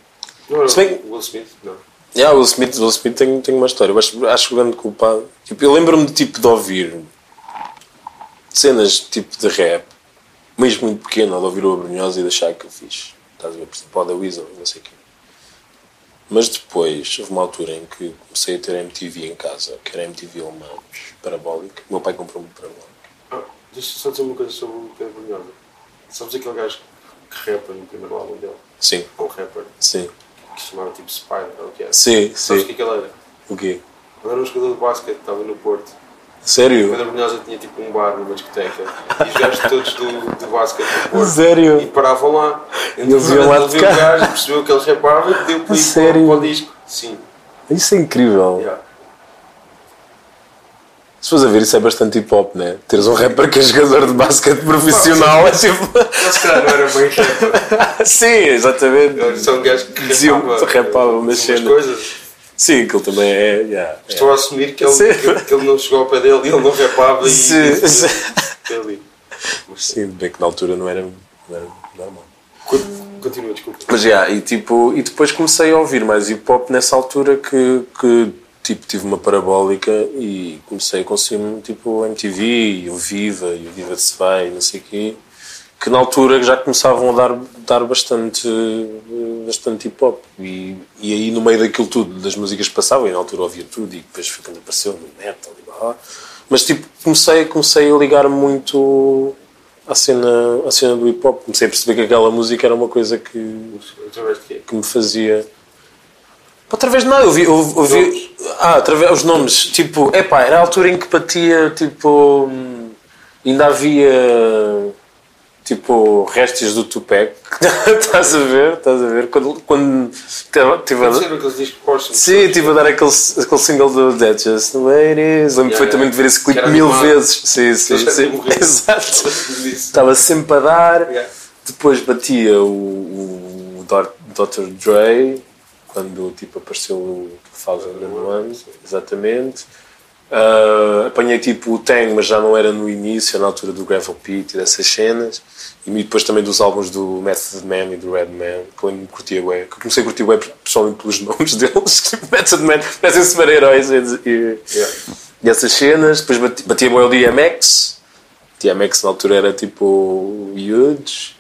Não, Se bem- não, Will Smith, não. Yeah, Will Smith, Will Smith tem, tem uma história. Eu acho, acho que o grande culpado. Tipo, eu lembro-me de, tipo, de ouvir cenas tipo de rap, mesmo muito pequeno, de ouvir o Abrunhosa e de achar que eu fiz. Estás a ver? Por exemplo, o da Weasel, não sei o quê. Mas depois, houve uma altura em que comecei a ter MTV em casa, que era MTV alemã, parabólica. O meu pai comprou-me um parabólico. Ah, deixa só dizer uma coisa sobre o Pedro Brunhosa. Sabes aquele gajo que rapa no primeiro álbum dele? Sim, Ou rapper, sim. que se chamava tipo Spider, ou o que é? Sim, Sabes o que sim. é que ele era? O quê? Ele era um jogador de basquete, estava no Porto. Sério? Pedro Brunhosa tinha tipo um bar numa discoteca e os gajos todos do, do basquete Sério? e paravam lá. Eles iam lá ele viu o gajo, percebeu que ele rapava e pediu para ir sério? para o disco. Sim, Isso é incrível. yeah. Se fores a ver, isso é bastante hip hop, né? Teres um rapper que é jogador de basquete profissional é tipo. Mas se calhar não era bem rapper. Sim, exatamente. Era só um gajo que Diziam que rapava umas umas cenas. Sim, aquilo também é. yeah, Estou a assumir que ele, que, que ele não chegou ao pé dele e ele não rapava e. Sim, e- sim. ali. Mas Sim, bem que na altura não era, não era normal. Con- Continua, desculpa. Mas já, e tipo, e depois comecei a ouvir mais hip hop nessa altura que, que tipo, tive uma parabólica e comecei a consumir tipo MTV e o Viva e o Viva se vai e não sei o quê, que na altura já começavam a dar, dar bastante, bastante hip hop. E, e aí no meio daquilo tudo, das músicas que passavam, e na altura ouvia tudo e depois foi quando apareceu no metal e blá, blá. Mas tipo, comecei, comecei a ligar muito à cena, à cena do hip hop. Comecei a perceber que aquela música era uma coisa que, que me fazia. Através de nada, eu vi. Eu, eu vi ah, através os nomes. Tipo, epá, era a altura em que batia, tipo. hum, Ainda havia. Tipo, restos do Tupac. Estás a ver? Estás a ver? Quando. quando tive a. Sim, estive a dar aquele, aquele single do That's Just Is. Lembro Yeah, perfeitamente de ver esse clipe mil vezes. Sim, sim, sim. Exato. Estava sempre a dar. Depois batia o, o Dr. Dr. Dre, quando tipo, apareceu o 2001, exatamente. Ah, apanhei tipo o Tang, mas já não era no início, na altura do Gravel Pit e dessas cenas. E depois também dos álbuns do Method Man e do Redman, que eu curtia bué. Que eu comecei a curtir bué pessoalmente pelos nomes deles. Method Man, parecem super-heróis e, e, Yeah. e essas cenas. Depois bati- batia bué o DMX. DMX na altura era tipo huge.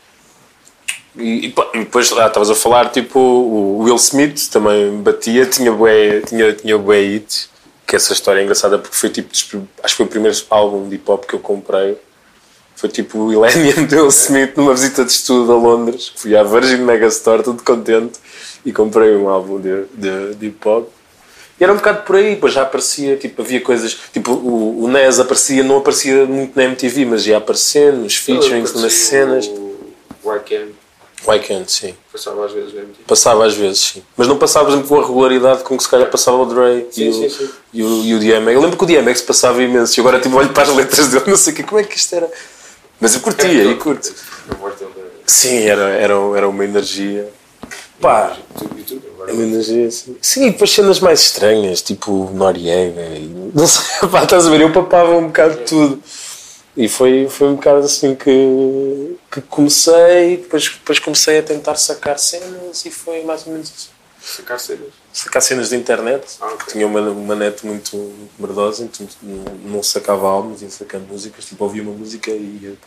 E, e e depois lá estavas a falar tipo o Will Smith também batia, tinha bué, tinha, tinha bué hits, que essa história é engraçada porque foi tipo, acho que foi o primeiro álbum de hip hop que eu comprei. Foi tipo o do Will Smith numa visita de estudo a Londres. Fui à Virgin Megastore, tudo contente, e comprei um álbum de, de, de hip hop. E era um bocado por aí, depois já aparecia, tipo, havia coisas, tipo, o, o Nes aparecia, não aparecia muito na MTV, mas ia aparecendo, nos featurings, nas cenas. O Wycam Can't, sim. passava às vezes na MTV. Passava às vezes, sim. Mas não passava, por exemplo, com a regularidade com que se calhar passava o Dre Sim, e, o, sim, sim. E, o, e o DMX. Eu lembro que o DMX passava imenso e agora tipo, olho para as letras dele, não sei o quê, como é que isto era. Mas eu curtia, e curto. Sim, era, era, era uma energia. Pá, e é uma energia assim. Sim, e depois cenas mais estranhas, tipo Noriega e. Não sei, pá, estás a ver? Eu papava um bocado de tudo. E foi, foi um bocado assim que, que comecei, depois, depois comecei a tentar sacar cenas e foi mais ou menos isso. Sacar cenas. Sacar cenas de internet, Ah, ok. porque tinha uma, uma net muito merdosa, então não, não sacava álbuns, ia sacando músicas, tipo ouvia uma música e ia,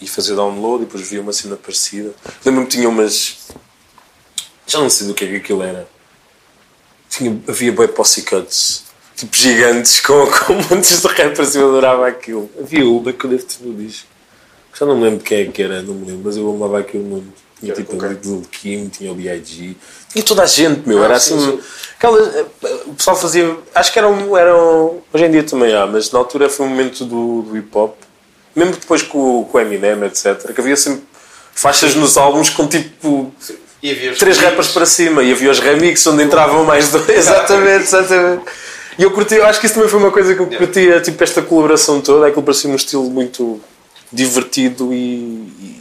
e fazia download e depois via uma cena parecida. Lembro-me que tinha umas. Já não sei do que é que aquilo era. Tinha, havia boi Pussycuts, tipo gigantes com, com montes de rappers e eu adorava aquilo. Havia uma que eu devo ter no disco. Já não me lembro de quem é que era, não me lembro, mas eu amava aquilo muito. Tinha tipo quem? Lil Kim, tinha o B.I.G. Tinha toda a gente, meu. Ah, era sim, assim. sim. O pessoal fazia. Acho que eram, eram. Hoje em dia também há, mas na altura foi um momento do, do hip hop. Mesmo depois com, o- com o Eminem, etc. Que havia sempre faixas nos álbuns com tipo. Três rappers para cima e havia os remixes onde entravam mais dois. exatamente, exatamente. E eu curti, eu acho que isso também foi uma coisa que eu curtia, tipo, esta colaboração toda. Aquilo parecia um estilo muito divertido e,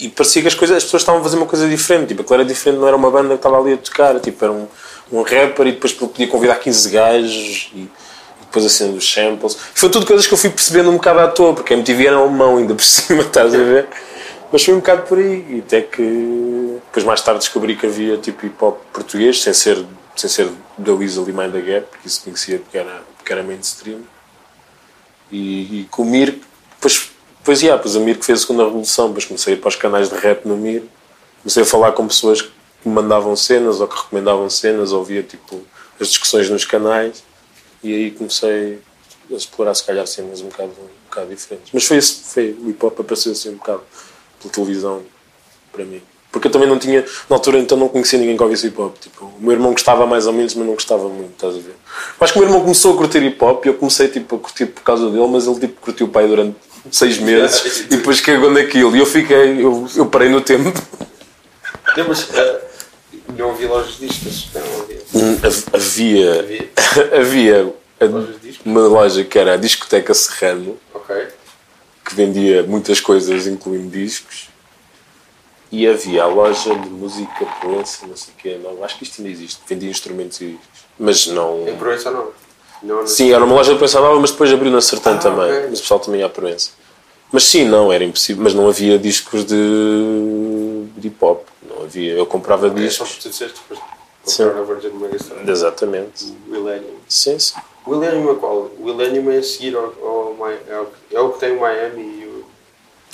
e, e parecia que as, coisas, as pessoas estavam a fazer uma coisa diferente. Tipo, aquilo era diferente, não era uma banda que estava ali a tocar, tipo, era um, um rapper e depois podia convidar 15 gajos e, e depois assim dos samples. Foi tudo coisas que eu fui percebendo um bocado à toa, porque a MTV era alemão ainda por cima, estás a ver? Mas foi um bocado por aí, e até que depois mais tarde descobri que havia tipo hip hop português, sem ser, sem ser da Weasel e Mind the Gap, porque isso conhecia porque era, porque era mainstream. E, e com o Mir, depois, depois, yeah, depois a Mir que fez a segunda revolução, depois comecei a ir para os canais de rap no Mir, comecei a falar com pessoas que me mandavam cenas ou que recomendavam cenas, ouvia tipo as discussões nos canais e aí comecei a explorar se calhar cenas um bocado, um bocado diferentes. Mas foi, foi o hip hop apareceu assim um bocado pela televisão para mim. Porque eu também não tinha, na altura então não conhecia ninguém que ouvisse hip hop. Tipo, o meu irmão gostava mais ou menos, mas não gostava muito, estás a ver? Acho que o meu irmão começou a curtir hip hop e eu comecei tipo, a curtir por causa dele, mas ele tipo, curtiu o pai durante seis meses e depois cagou naquilo. E eu fiquei, eu, eu parei no tempo. Não, mas eh, não havia lojas de discos. Não havia. Hav- Havia, Havia. havia uma loja que era a Discoteca Serrano, Ok. que vendia muitas coisas, incluindo discos. E havia a loja de música Proença, não sei o quê, não, acho que isto ainda existe, vendia instrumentos e. Mas não. Em Proença não. não Sim, era uma loja de Proença Nova, mas depois abriu na Sertã Ah, também. ok. Mas o pessoal também ia à Proença. Mas sim, não, era impossível. Mas não havia discos de, de hip hop. Não havia. Eu comprava só discos. porque tu disseste depois. Comprar a Virgin Megastore. Exatamente. Millennium. Sim, sim. O Millennium é qual? O Millennium é a seguir ao, ao, Mi- é o, é o que tem o Miami e o.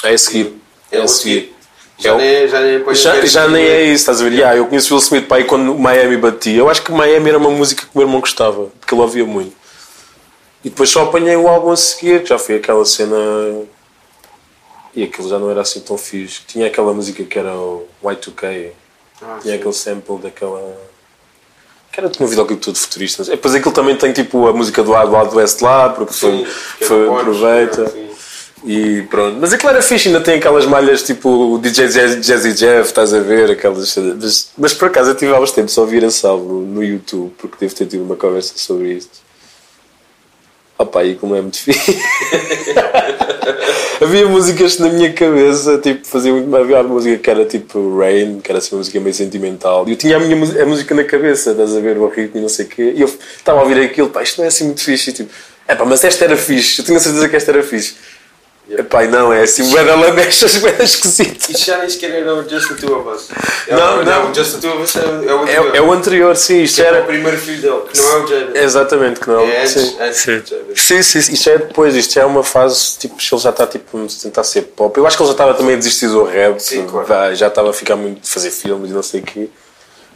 É a seguir. É É a seguir. Já É o- nem é. Já nem é Já, já nem é isso, estás a ver? Yeah, eu conheço o Will Smith pai quando o Miami batia. Eu acho que Miami era uma música que o meu irmão gostava, porque ele ouvia muito. E depois só apanhei o álbum a seguir, que já foi aquela cena. E aquilo já não era assim tão fixe. Tinha aquela música que era o Y2K, Ah, tinha sim. aquele sample daquela. que era tinha um videoclipe todo futurista. Depois aquilo também tem tipo a música do Wild Wild West lá, porque Sim, foi, é foi do aproveita. E pronto. Mas aquilo era fixe, ainda tem aquelas malhas tipo DJ Jazzy Jeff, estás a ver? Aquelas, mas, mas por acaso eu tive há uns tempos a ouvir esse álbum no YouTube, porque devo ter tido uma conversa sobre isto. Opa, e como é muito fixe. Havia músicas na minha cabeça, tipo, fazia muito havia uma música que era tipo Rain, que era assim uma música meio sentimental, e eu tinha a minha a música na cabeça, estás a ver, o ritmo e não sei o quê, e eu estava a ouvir aquilo, pá, isto não é assim muito fixe, e tipo, é pá, mas esta era fixe, eu tinha certeza que esta era fixe. E não, é assim, bué da lamechas, bué esquisito. Isso já nem sequer era o Just the Two of Us. É Não, o, não. o Just the Two of Us é, o- é o anterior. É, é o anterior, sim, isto Que é era... o primeiro filho dele, que não é o Jaden. Exatamente, que não É antes, sim. antes sim. Sim, sim, sim, isto já é depois, isto já é uma fase, tipo, ele já está tipo, a tentar ser pop. Eu acho que ele já estava também a desistir do rap, Sim, claro. já- já estava a ficar muito de fazer filmes e não sei o quê.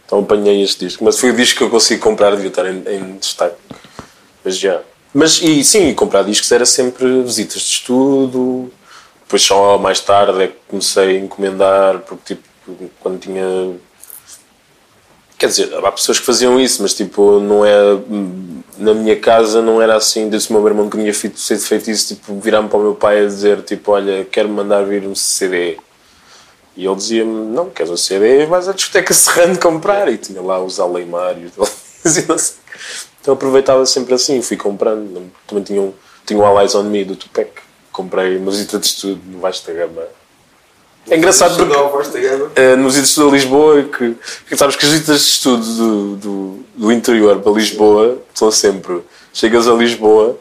Então apanhei este disco, mas foi o disco que eu consegui comprar, devia estar em, em destaque. Mas já. Mas e sim, comprar discos era sempre visitas de estudo, depois só mais tarde é que comecei a encomendar, porque tipo, quando tinha Quer dizer, há pessoas que faziam isso, mas tipo, não é. Na minha casa não era assim. Disse meu irmão que tinha feito, feito isso, tipo, virar-me para o meu pai a dizer, tipo, olha, quero mandar vir um CD. E ele dizia-me, não, queres um CD, vais à discoteca serrano comprar. E tinha lá os aleimários. e não. Então aproveitava sempre assim, fui comprando. Também tinha um, tinha um Allies on Me do Tupac. Comprei uma visita de estudo no Vasta Gama. É engraçado porque Estudou o Vasta Gama. uh, nos visitas de Lisboa, que, que sabes que as visitas de estudo do, do, do interior para Lisboa são sempre. Chegas a Lisboa,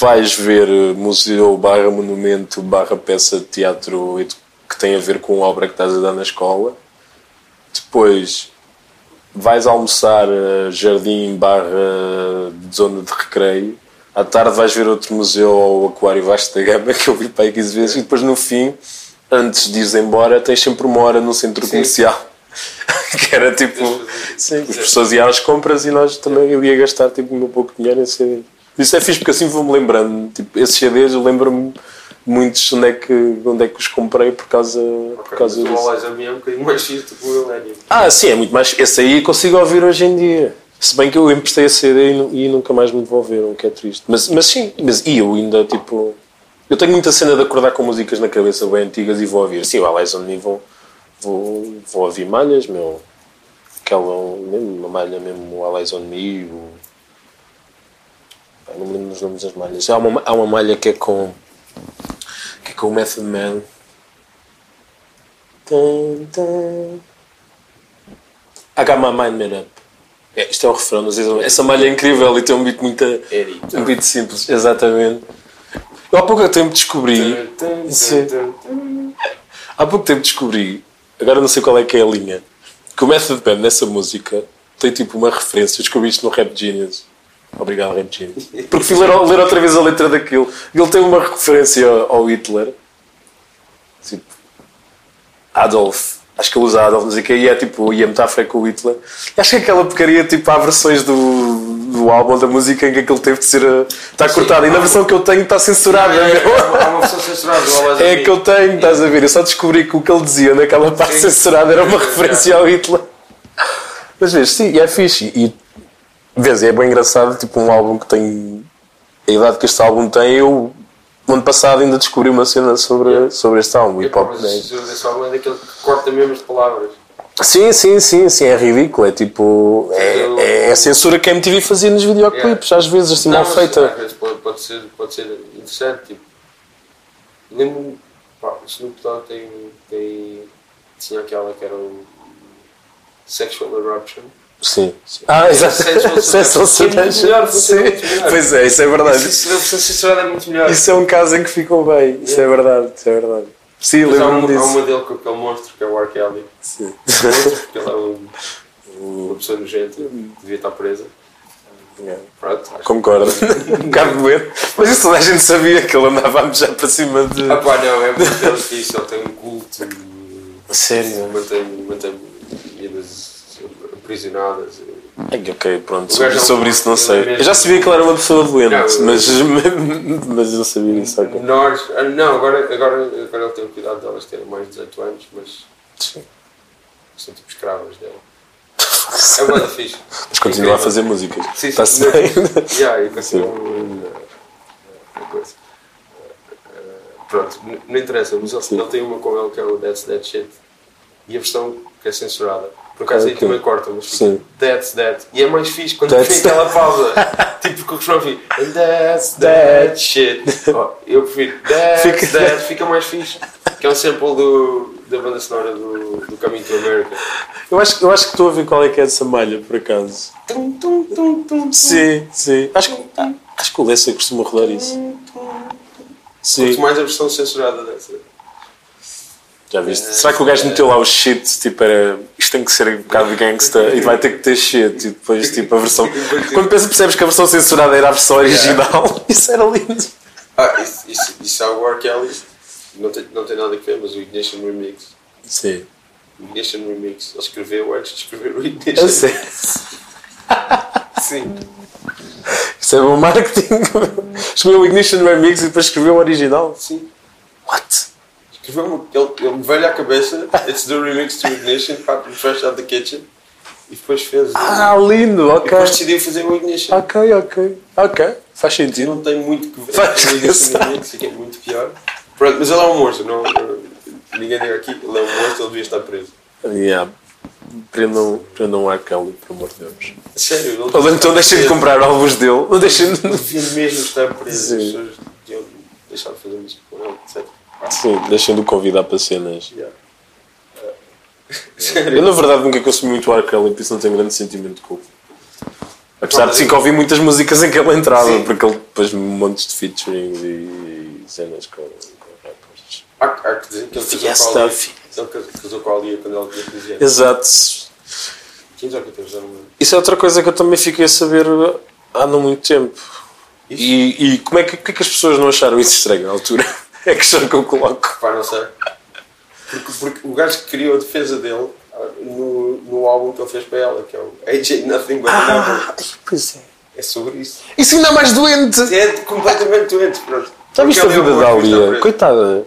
vais ver eh, museu barra monumento barra peça de teatro que tem a ver com a obra que estás a dar na escola. Depois vais almoçar a jardim barra zona de recreio. À tarde vais ver outro museu ao Aquário Vasco da Gama que eu vi para aí 15 vezes e depois no fim, antes de ires embora, tens sempre uma hora no centro comercial. que era tipo. Sim, as pessoas iam às compras e nós também eu ia gastar tipo o meu pouco dinheiro em CDs. Isso é fixe porque assim vou-me lembrando. Tipo, esses CDs eu lembro-me muitos onde é, que, onde é que os comprei por causa, por causa Mas o disso. On Me é um bocadinho mais fixe do que o Millennium. Ah, sim, é muito mais. Esse aí consigo ouvir hoje em dia. Se bem que eu emprestei a CD e, e nunca mais me devolveram, o que é triste. Mas, mas sim, mas, e eu ainda tipo. Eu tenho muita cena de acordar com músicas na cabeça bem antigas e vou ouvir. Sim, o Me vou, vou, vou ouvir malhas, meu. Aquela, mesmo uma malha mesmo, o Allies on Me, o. Não me lembro dos nomes das malhas. Há uma, há uma malha que é com. Com o Method Man. Tum, tum. I got my mind made up. É, isto é o refrão, se- essa malha é incrível e tem um beat muito. Um beat simples, exatamente. Eu há pouco tempo descobri. Há pouco tempo descobri, agora não sei qual é que é a linha, que o Method Man nessa música tem tipo uma referência. Eu descobri isto no Rap Genius. Obrigado, Genius. Porque fui ler, ler outra vez a letra daquilo. Ele tem uma referência ao, Hitler. Tipo, Adolf. Acho que ele usa Adolf, não sei o quê, e é tipo, e a metáfora é com o Hitler. E acho que aquela porcaria, tipo, há versões do, do álbum, da música, em que aquilo teve de ser. Está cortado. E na versão que eu tenho está censurada. É, meu. há uma- versão censurada do É que eu tenho, estás a ver? Eu só descobri que o que ele dizia naquela parte censurada era uma referência ao Hitler. Mas vês, sim, e é fixe. E vês, é bem engraçado, tipo um álbum que tem a idade que este álbum tem. Eu, no ano passado, ainda descobri uma cena sobre, Yeah. sobre este álbum, hip hop. desse álbum é daquele que corta mesmo as palavras. Sim, sim, sim, sim, é ridículo. É tipo. É, é a censura que a MTV fazia nos videoclipes, às vezes, assim, mal mas, feita. Às vezes pode, pode, ser, pode ser interessante. Tipo, lembro-me, pá, o Snoop Dogg tem, tem. Tinha aquela que era o Sexual Eruption. Sim. sim. Ah, exato. Seduction. Seduction. Melhor, Sim. melhor. Pois é, isso é verdade. Isso, é muito melhor. Isso é um caso em que ficou bem. Isso é verdade, isso é verdade. Sim, lembro-me um, há disso. uma dele com aquele monstro que é o R. Kelly. Sim. Monstro, porque ele é um, uma pessoa nojenta, devia estar presa. Pronto, acho Concordo. um bocado doente. Mas isso toda a gente sabia que ele andava a para cima de. Ah pá, não, é muito difícil, ele tem um culto, Sério? mantém, mantém meninas aprisionadas. Ai, ok, pronto. Sobre, é sobre isso não sei. é Eu já sabia que ele era uma pessoa doente, mas, mas eu não sabia isso. ok. Menores, ah, não, agora, agora, agora ele tem o cuidado delas terem mais de 18 anos, mas Sim. são tipo escravas dela. É uma da fixe. Mas continua a fazer músicas. Sim, sim. bem. Yeah, e coisa. Uh, Pronto, não interessa, mas ele, ele tem uma com ele que é o That's That Shit. E a versão que é censurada. Por acaso aí também corta, mas fica Sim. That's That. E é mais fixe quando That's tem aquela pausa. tipo porque o refrão fica And That's That Shit. Oh, eu prefiro That's Fica- That, fica mais fixe. Que é um sample do, da banda sonora do, do Caminho to America. Eu acho, eu acho que estou a ver qual é que é essa malha, por acaso. Tum, tum, tum, tum, Sim, sim. Acho, que- acho que o Lessa costuma rodar isso. Sim. Curto mais a versão censurada dessa. Já viste? Será que o gajo meteu lá o shit, tipo, era, isto tem que ser um bocado de gangsta e vai ter que ter shit, e depois, tipo, a versão. Quando pensa, percebes que a versão censurada era a versão original, isso era lindo. Ah, isso, isso, isso é o R. Kelly. Não tem, não tem nada a ver, mas o Ignition Remix. Sim. O Ignition Remix. Ele escreveu antes de escrever o Ignition. Eu sei. Sim. Isso é bom marketing. Escreveu o Ignition Remix e depois escreveu o original. Sim. What? Escreveu um- ele, ele me veio à cabeça. It's the remix to Ignition, and Fresh Out the Kitchen. E depois fez. Ah, lindo, e ok. depois decidiu fazer o Ignition. Ok, ok. Ok, faz sentido. Não tem muito que ver Faz com o Ignition. Remix, é muito pior. Pronto, mas ele é um monstro. Não, ninguém diga aqui. Ele é um monstro, ele devia estar preso. Yeah. Prendam, prendam o R. Kelly, por amor de Deus. Sério, ele Ou então deixem de comprar álbuns dele. Não deixem de... Ele devia mesmo estar preso. As pessoas deviam deixar de fazer música ele. Sim, deixem de convidar para cenas. Yeah. Eu, na verdade, nunca consumi muito o R. Kelly, por isso não tenho grande sentimento de culpa. Apesar de sim que ouvi muitas músicas em que ele entrava, Sim. porque ele depois montes de featurings e cenas com, com rappers. Há, há que dizer que ele casou com a Alia. Ele casou- com a Alia quando ela tinha 15 anos. Exato. 15 ou 14 já não me lembro. Isso é outra coisa que eu também fiquei a saber há não muito tempo. Isso? E, e como é que, porque é que as pessoas não acharam isso estranho na altura? É a questão que eu coloco. Pá, não sei. Porque, porque o gajo que criou a defesa dele ah, no, no álbum que ele fez para ela, que é o AJ Nothing But Never, pois é. é sobre isso. Isso ainda é mais doente! É completamente doente, pronto. Já viste a é vida da Alia? Coitada.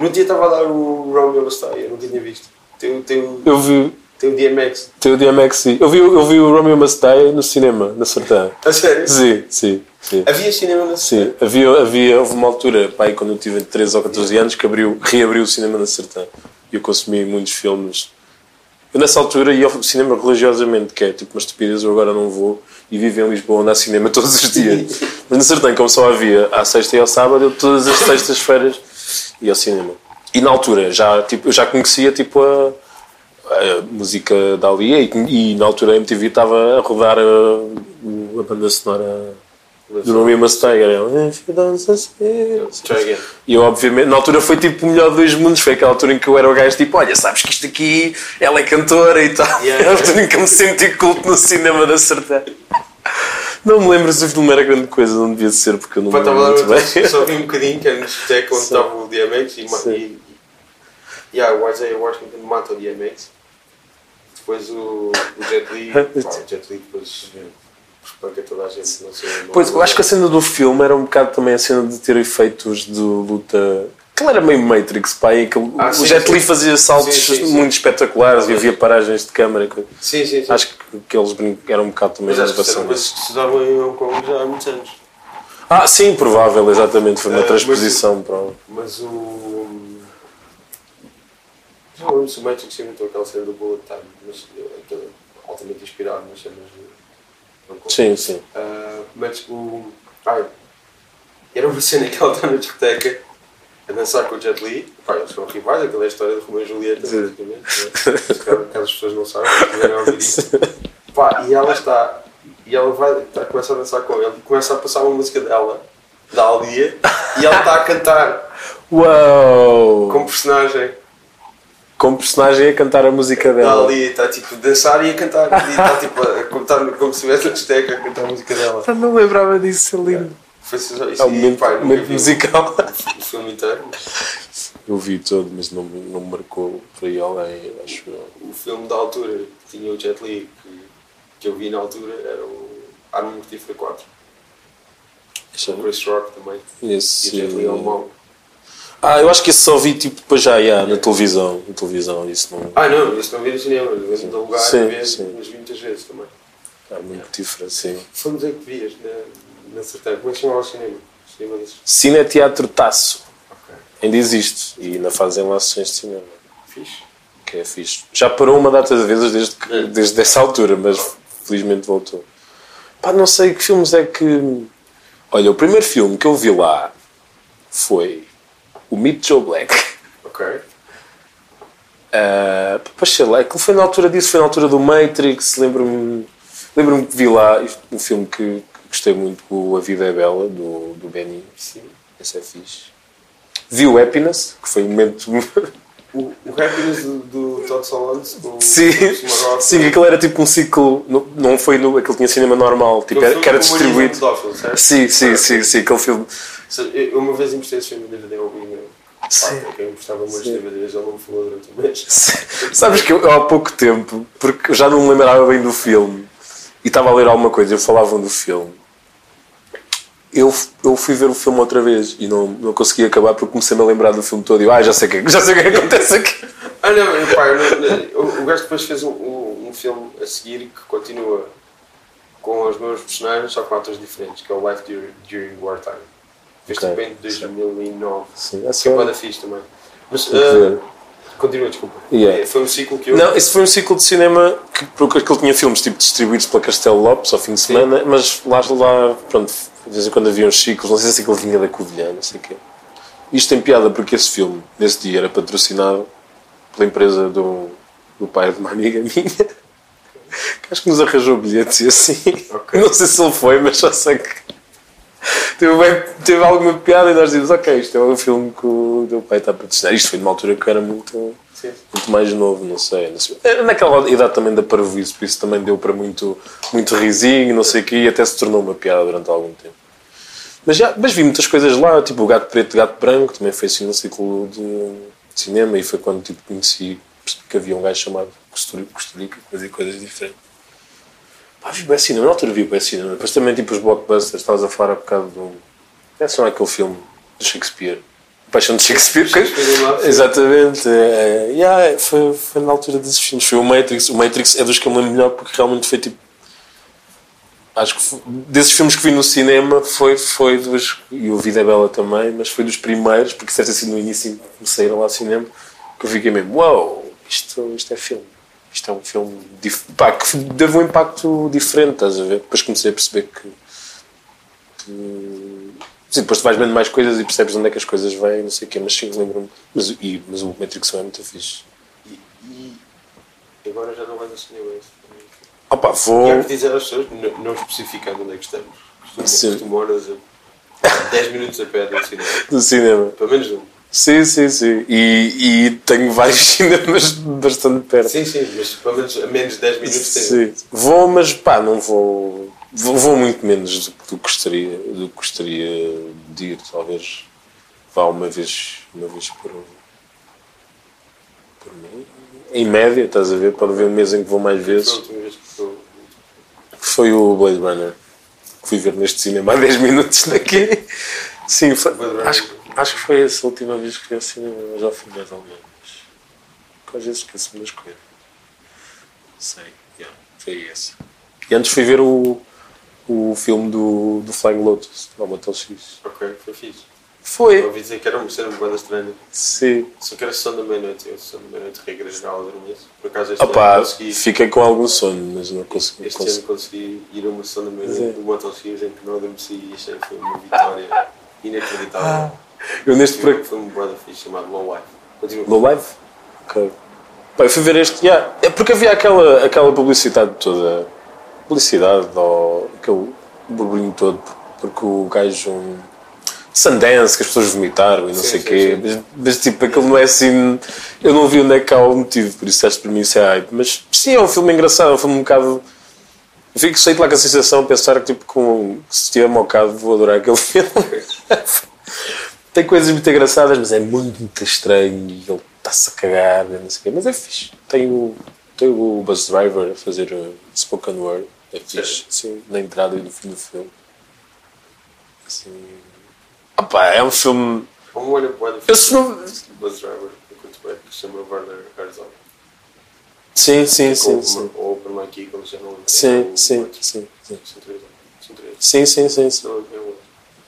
No dia estava a dar o Romeo Bastai, eu nunca tinha visto. Tem, o- Eu vi, tem o DMX. tem o DMX. Eu vi, eu vi o Romeo Must Die no cinema, na Sertã. A sério? Sim, sim, sim. Havia cinema na Sim, havia, havia, houve uma altura, pai, quando eu tive 13 ou 14 anos, que abriu, reabriu o cinema na Sertã. E eu consumi muitos filmes. Eu nessa altura ia ao cinema religiosamente, que é tipo uma estupidez, eu agora não vou e vivo em Lisboa, ando ao cinema todos os dias. Mas na Sertã, como só havia à sexta e ao sábado, eu todas as sextas-feiras ia ao cinema. E na altura já, tipo, eu já conhecia tipo, a, a música da Alia e, e na altura a MTV estava a rodar a, a banda sonora do nome Mustang. Era. E eu, obviamente, na altura foi tipo o melhor dos mundos. Foi aquela altura em que eu era o gajo tipo: Olha, sabes que isto aqui, ela é cantora e tal. Yeah. É a altura em que eu me senti culto no cinema da Sertã. Não me lembro se o filme era grande coisa, não devia ser porque eu não Pá, me lembro muito bem. só vi um bocadinho que era no discoteca onde estava o DMX e, e, e yeah, o Isaiah Washington mata o DMX. Depois o, o Jet Li, pá, o Jet Li depois espanca toda a gente, não sei. Pois, eu acho que a cena do filme era um bocado também a cena de ter efeitos de luta. Aquilo era meio Matrix, pá, e aquele, Ah, o sim, Jet Li fazia saltos Sim, sim, muito espetaculares e havia paragens de câmara. Sim, sim. Acho que, que eles eram um bocado também Mas acho que se em Hong Kong já há muitos anos. Ah, sim, provável, exatamente. Foi uma Eh, transposição o- Mas o. Não lembro se o Matrix inventou aquela cena do Bullet Time, mas eh, aquilo é altamente inspirado nas cenas de. Sim, sim. Ah, mas o. Ai, era uma cena que ela está na discoteca a dançar com o Jet Li. Pá, eles são rivais, aquela é a história de Romeu e Julieta, basicamente. né? Se calhar caso as pessoas não sabem, se quiserem ouvir isso. Pá, e ela está. E ela vai, tá, começa a dançar com ele e começa a passar uma música dela, da Alia, e ela está a cantar Uau! como personagem Como personagem a cantar a música dela. Alia, está tipo a dançar e a cantar, e está tipo a contar como se estivesse na discoteca a cantar a música dela. Eu não lembrava disso, é lindo. Foi só isso. É um e, momento, nunca momento musical. O filme inteiro. Eu vi todo, mas não, não me marcou por aí além, acho. O filme da altura que tinha o Jet Li, que, que eu vi na altura, era o Arma Mortífera 4. Deixa eu O. Chris Rock também. E Esse- o Jet Li é o mau. Ah, eu acho que esse só vi tipo depois já, já na televisão. Na televisão, isso não. Ah, não, isso não vi no cinema. Eu do lugar Sim, ver, sim. mas vi muitas vezes também. É muito diferente, sim. Fomos em que vias na, na Sertã. Como é que chamava o cinema? Cinema. Cine Teatro Taço. Ok. Ainda existe. E ainda fazem lá sessões de cinema. Fixe. Que é fixe. Já parou uma data de vezes desde, que- É. desde essa altura, mas felizmente voltou. Pá, não sei que filmes é que. Olha, o primeiro filme que eu vi lá foi o Meet Joe Black. Ok. Uh, pois sei lá, foi na altura disso, foi na altura do Matrix, lembro-me lembro que vi lá um filme que, que gostei muito, o A Vida é Bela, do, do Benny. Sim. Esse é fixe. Vi o Happiness, que foi um momento. O, o Happiness do, do Todd Solondz com sim, o sim, aquilo era tipo um ciclo, não, não foi no, aquilo tinha cinema normal, tipo, era, que era distribuído. certo? Sim, sim, sim, sim, aquele filme. Eu uma vez emprestei esse filme em DVD ao meu. Sim. Pá, quem emprestava muitos DVDs, ele não me falou durante um mês. Sabes que eu, eu há pouco tempo, porque eu já não me lembrava bem do filme e estava a ler alguma coisa, eu falavam do filme. Eu, eu fui ver o filme outra vez e não, não consegui acabar porque comecei-me a lembrar do filme todo e eu, ah, já sei o que, já sei o que acontece aqui. Ah não, eu, pá, eu eu- o gajo depois fez um, um, um filme a seguir que continua com os meus personagens, só com atores diferentes, que é o Life During, During Wartime. Fez Ok, tipo em 2009. Sim, é Que é só- da fixe também. Mas, que ah, continua, desculpa. Yeah. É, Foi um ciclo que eu... Não, esse foi um ciclo de cinema que, porque aquilo tinha filmes tipo distribuídos pela Castelo Lopes ao fim de semana, mas lá, lá, pronto, de vez em quando havia uns ciclos, não sei se aquilo vinha da Covilhã, não sei o quê. Isto tem piada porque esse filme, nesse dia, era patrocinado pela empresa do, do pai de uma amiga minha. acho que nos arranjou bilhetes e assim. Ok. Não sei se ele foi, mas só sei que teve, bem- teve alguma piada e nós dizemos, ok, isto é um filme que o teu pai está a patrocinar. Isto foi numa altura que eu era muito, Sim. muito mais novo, não sei. Não sei. Era Naquela idade também da parvoíce, por isso também deu para muito, muito risinho, não sei o quê, e até se tornou uma piada durante algum tempo. Mas, já, mas vi muitas coisas lá, tipo o Gato Preto e Gato Branco, também foi assim no ciclo de, de cinema, e foi quando tipo, conheci, percebi que havia um gajo chamado Costurica, que fazia coisas diferentes. Pá, vi bem cinema, na altura vi bem cinema. Depois também tipo os blockbusters, estavas a falar há bocado do. É só aquele filme de Shakespeare. Paixão de Shakespeare. Shakespeare em Love. Exatamente. É, yeah, foi, foi na altura desses filmes. Foi o Matrix. O Matrix é dos que eu lembro melhor porque realmente foi tipo. Acho que foi- desses filmes que vi no cinema foi, foi dos. E o Vida é Bela também, mas foi dos primeiros, porque certo assim no início que saíram lá ao cinema, que eu fiquei mesmo, uau, isto, isto é filme. Isto é um filme dif- pá, que teve um impacto diferente, estás a ver? Depois comecei a perceber que. que sim, depois tu vais vendo mais coisas e percebes onde é que as coisas vêm, não sei o quê, mas sim, lembro-me. Mas, mas o Matrix é muito fixe. E, e agora já não vais cinema. é isso. Opa, vou. que dizer às pessoas, não, não especificando onde é que estamos. Costumo, costumo horas a 10 minutos a pé do cinema. do cinema. Pelo menos um. Sim, sim, sim. E, e tenho vários cinemas bastante perto. Sim, sim, mas pelo menos a menos de 10 minutos tem. Sim. Vou, mas pá, não vou. Vou, vou muito menos do, que- do que gostaria, do que gostaria de ir. Talvez vá uma vez, uma vez por, por mês. Em média, estás a ver? Pode haver um mês em que vou mais Foi a vezes. última vez. Foi o Blade Runner. Que fui ver neste cinema há 10 minutos daqui. Sim, foi- acho, acho que foi essa a última vez que fui ao cinema. Eu já fui mais algumas. Às vezes esqueço-me das coisas. Sei. Yeah, foi esse. E antes fui ver o, o filme do, do Flying Lotus, ao Motel X. Ok, foi fixe. Eu Foi. ouvi dizer que era uma cena banda estranha. Sim. Só que era sessão da meia-noite. Eu, sessão da meia-noite, regra geral, a dormir. Por acaso este ano Opa, consegui. fiquei com algum sono, mas não consegui. Este consegui. ano consegui ir a uma sessão da é. meia-noite do Motel X em que não adormeci e achei que foi uma vitória inacreditável. Eu neste Foi, pro- foi um brother fixe chamado Low Life. Continua. Low Live? Ok. Pá, eu fui ver este. Yeah. É porque havia aquela, aquela publicidade toda. Publicidade ou aquele burburinho todo. Porque o gajo. um, Sundance, que as pessoas vomitaram e não Sim, sei o quê. Mas, mas, tipo, aquilo não é assim. Eu não vi onde é que há o motivo, por isso acho para mim isso é hype. Mas sim, é um filme engraçado, é um filme um bocado. Eu fico saí de lá com a sensação de pensar que, tipo, com, que se estiver mocado vou adorar aquele filme. Tem coisas muito engraçadas, mas é muito, muito estranho e ele está-se a cagar, não sei o quê. Mas é fixe. Tem o, tem o Buzz Driver a fazer uh, spoken word. É fixe, sim, na entrada e no fim do filme. Assim. Opa, é um filme. Há um olho brother Eu fixe. sou. Buzz Driver, eu curto bem, que se chama Werner Herzog. Sim, sim, sim. Sim, ou Open Key, como se chama. sim, Ou- sim. sim, sim. São três. São três. Sim, sim, sim, sim. Não, é um.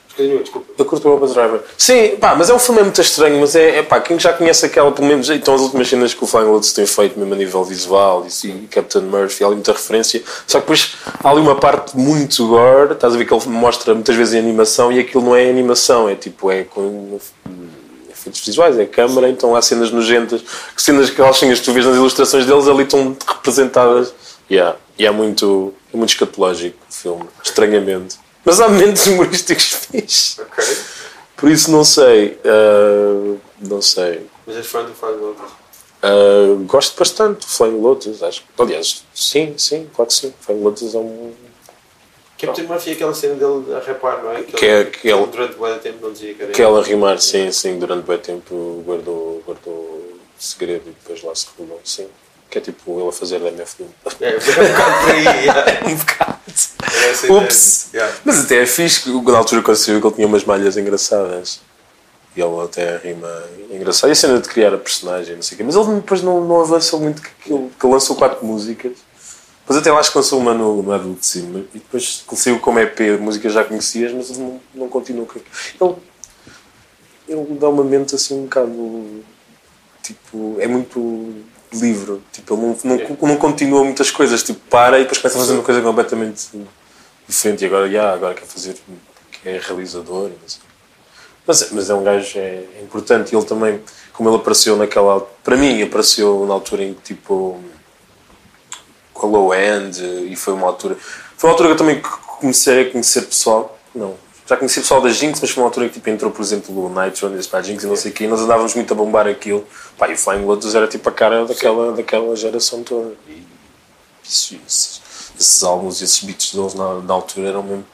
Mas continua, desculpa. Eu curto o Buzz Driver. Sim, pá, mas é um filme muito estranho, mas é, é pá, quem já conhece aquela, pelo menos, então as últimas cenas que o Flying Lotus tem feito, mesmo a nível visual, e, e Captain Murphy, há ali muita referência, só que depois há ali uma parte muito gore, estás a ver que ele mostra muitas vezes em animação, e aquilo não é animação, é tipo, é com efeitos visuais, é câmara, então há cenas nojentas, que cenas que cenas que tu vês nas ilustrações deles ali estão representadas, yeah. e é muito, é muito escatológico o filme, estranhamente. Mas há momentos humorísticos fixes. Ok. Por isso não sei. ah, não sei. Mas és fã do Flying Lotus? Ah, gosto bastante do Flying Lotus, acho. Aliás, sim, sim, claro que sim. Flying Lotus é um. Captain Murphy é aquela cena dele a rapar, não é? Que é- que ele- durante tempo não dizia que era Que ela rimar, sim, sim, durante bem tempo guardou, guardou segredo e depois lá se revelou, sim. Que é tipo ele a fazer da MF1. É, é um bocado por aí. yeah. um bocado. Ups! Yeah. Mas até é fixe, que na altura quando se viu que ele tinha umas malhas engraçadas. E ele até rima engraçado. E a cena de criar a personagem, não sei o quê. Mas ele depois não, não avançou muito, que, que ele lançou quatro músicas. Depois até lá acho que lançou uma no, no Adult Sim. E depois saiu como EP, músicas já conhecias, mas ele não, não continuou com aquilo. Ele, ele dá uma mente assim um bocado... Tipo, é muito livre. Tipo, ele não, não, não continua muitas coisas. Tipo, para e depois começa a fazer uma coisa completamente diferente. E agora, já, agora quer fazer... Que é realizador e não sei. Mas, mas é um gajo é, é importante e ele também, como ele apareceu naquela. Para mim, apareceu na altura em que tipo. com a low end e foi uma altura. Foi uma altura que eu também comecei a conhecer pessoal. Não, já conheci pessoal da Jinx, mas foi uma altura que tipo, entrou, por exemplo, o Nitro e para a Jinx e não sei o quê, e nós andávamos muito a bombar aquilo. Pá, e o Flying Lotus era tipo a cara daquela, daquela geração toda. E isso, isso, esses álbuns, esses beats deles na, na altura eram mesmo.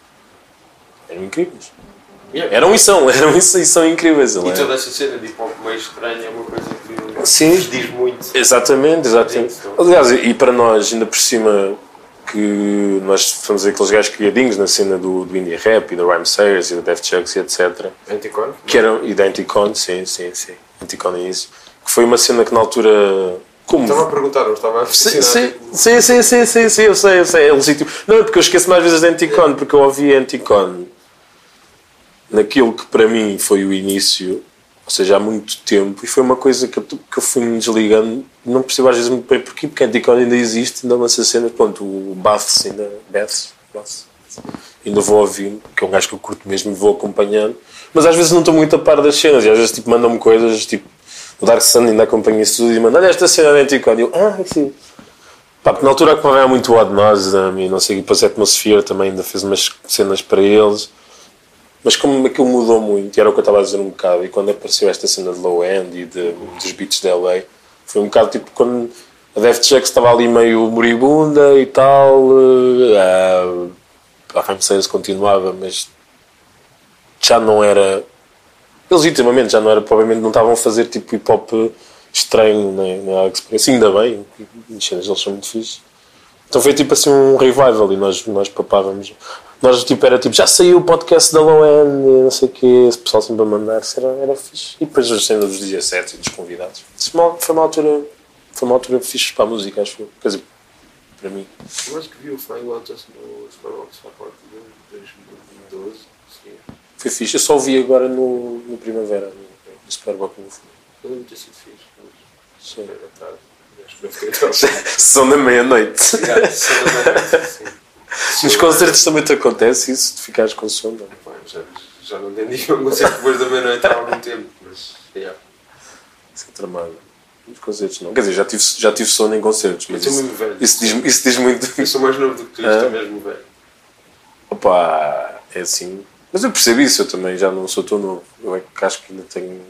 eram incríveis. Yeah. Eram e são, eram e são, e são incríveis. E é- toda essa cena de hip hop meio estranha é uma coisa que Sim. nos diz muito. Exatamente, exatamente. Aliás, e para nós, ainda por cima, que nós somos aqueles gajos criadinhos na cena do, do indie rap e da Rhyme Sayers e da Def Chucks e etc. Anticon? Que eram, e da Anticon, sim, sim, sim. Anticon é isso. Que foi uma cena que na altura. Como? Estava a perguntar, não estava a Sim, sim, sim, sim, sim, sim, sim, eu sei, eu sei. É legítimo. Não, é porque eu esqueço mais vezes da Anticon, porque eu ouvi Anticon naquilo que para mim foi o início, ou seja, há muito tempo, e foi uma coisa que eu, que eu fui me desligando, não percebo às vezes muito bem porquê, porque a ainda existe, ainda lança cenas, pronto, o Baths ainda, Baths, Baths, ainda vou ouvindo, que é um gajo que eu curto mesmo vou acompanhando, mas às vezes não estou muito a par das cenas, e às vezes tipo, mandam-me coisas, tipo, o Dark Sun ainda acompanha isso tudo e manda, olha esta cena da Anticon, e eu, ah, sim. Pá, na altura acompanhava muito o Odd Nosdam e não sei, depois a Atmosphere também ainda fez umas cenas para eles. Mas como aquilo mudou muito, e era o que eu estava a dizer um bocado, e quando apareceu esta cena de low end e de, dos beats de LA, foi um bocado tipo quando a Def Jux estava ali meio moribunda e tal, eh, a Sayers continuava, mas já não era, legitimamente já não era, provavelmente não estavam a fazer tipo hip hop estranho, nem, algo que se. Ainda bem, as cenas deles são muito fixe. Então foi tipo assim um revival e nós, nós papávamos. Nós tipo, era tipo, já saiu o podcast da Low End, não sei o quê, esse pessoal sempre a mandar, era, era fixe. E depois a cena dos 17 e dos convidados. Isso foi uma- foi uma altura, foi uma altura fixe para a música, acho eu. Quer dizer, para mim. Eu acho que vi o Flying Lotus no Superbox Support de 2012. Sim. Foi fixe. Eu só o vi agora no, no Primavera, no, no Superboc no fundo. Eu lembro de ter sido fixe. mas Sim. Era tarde. Acho que não fiquei tão São da meia-noite. Sim. Nos concertos também te acontece isso, de ficares com sono. é? Pá, Já, já não entendi um concerto depois da meia-noite há algum tempo, mas. Yeah. Isso é tramado. Nos concertos não. Quer dizer, já tive, já tive sono em concertos, mas Eu isso, mesmo velho. isso, diz, isso diz muito. Eu sou mais novo do que tu, Ah. isto é mesmo velho. Opa, é assim. Mas eu percebo isso, eu também já não sou tão novo. Eu é que acho que ainda tenho.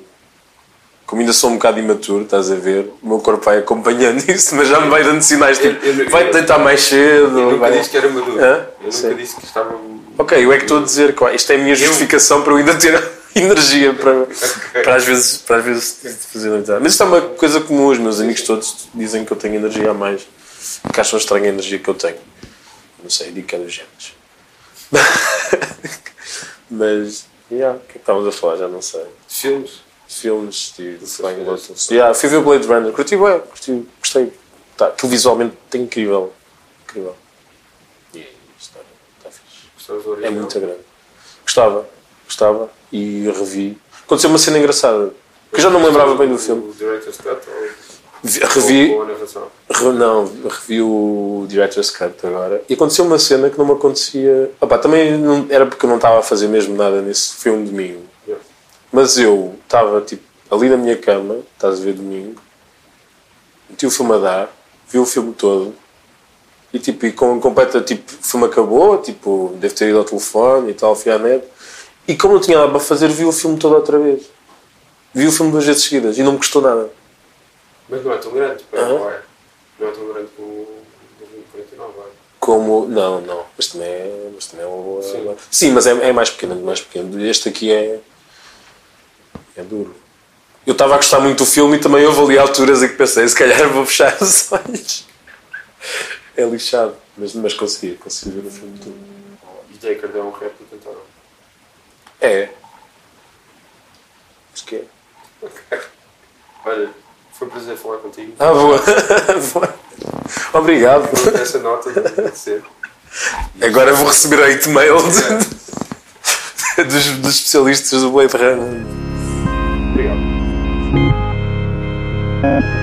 Como ainda sou um bocado imaturo, estás a ver? O meu corpo vai acompanhando isso, mas já me vai dando sinais tipo, Eu- eu- vai-te deitar mais cedo. Eu nunca vai- disse que era maduro. Hã? Eu Sim. nunca disse que estava. Ok, eu é que estou a dizer isto é a minha justificação para eu ainda ter energia para, para às vezes, para às vezes fazer noitar. Mas isto é uma coisa comum, os meus amigos todos dizem que eu tenho energia a mais, que acham estranha a energia que eu tenho. Não sei, digo que é dos genes. Mas, yeah, o que é que estávamos a falar? Já não sei. Filmes. Filmes de Flying Lotus. Yeah, fui ver o Blade Runner, curti bem, curti, gostei. Tá, aquilo visualmente é incrível. Incrível. E a história está fixe. É muito grande. Gostava, gostava e revi. Aconteceu uma cena engraçada. Que eu já não me lembrava bem do filme. O Director's Cut Revi, re- não, revi o Director's Cut agora. E aconteceu uma cena que não me acontecia. Opá, também não, era porque eu não estava a fazer mesmo nada nesse filme domingo. Mas eu estava tipo, ali na minha cama, estás a ver domingo, meti o filme a dar, vi o filme todo e tipo, e com completa, tipo, o filme acabou, tipo, devo ter ido ao telefone e tal, fui à net. E como não tinha nada para fazer, vi o filme todo outra vez. Vi o filme duas vezes seguidas e não me custou nada. Mas não é tão grande, para Aham. vai. Não é tão grande como o 2049, vai. Como. Não, não. Mas também é, mas também é uma boa. Sim. Sim, mas é, é mais pequeno, é mais pequeno. Este aqui é. É duro. Eu estava a gostar muito do filme e também houve ali alturas em que pensei, se calhar vou fechar os olhos. É lixado. Mas, mas consegui, consegui ver o filme todo. E Jaker deu um rap e cantaram. É. Acho que é. Olha, foi um prazer falar contigo. Ah, boa. Obrigado. Essa nota de ser. Agora vou receber 8 mail de- dos, dos especialistas do Blade Runner. Thank you.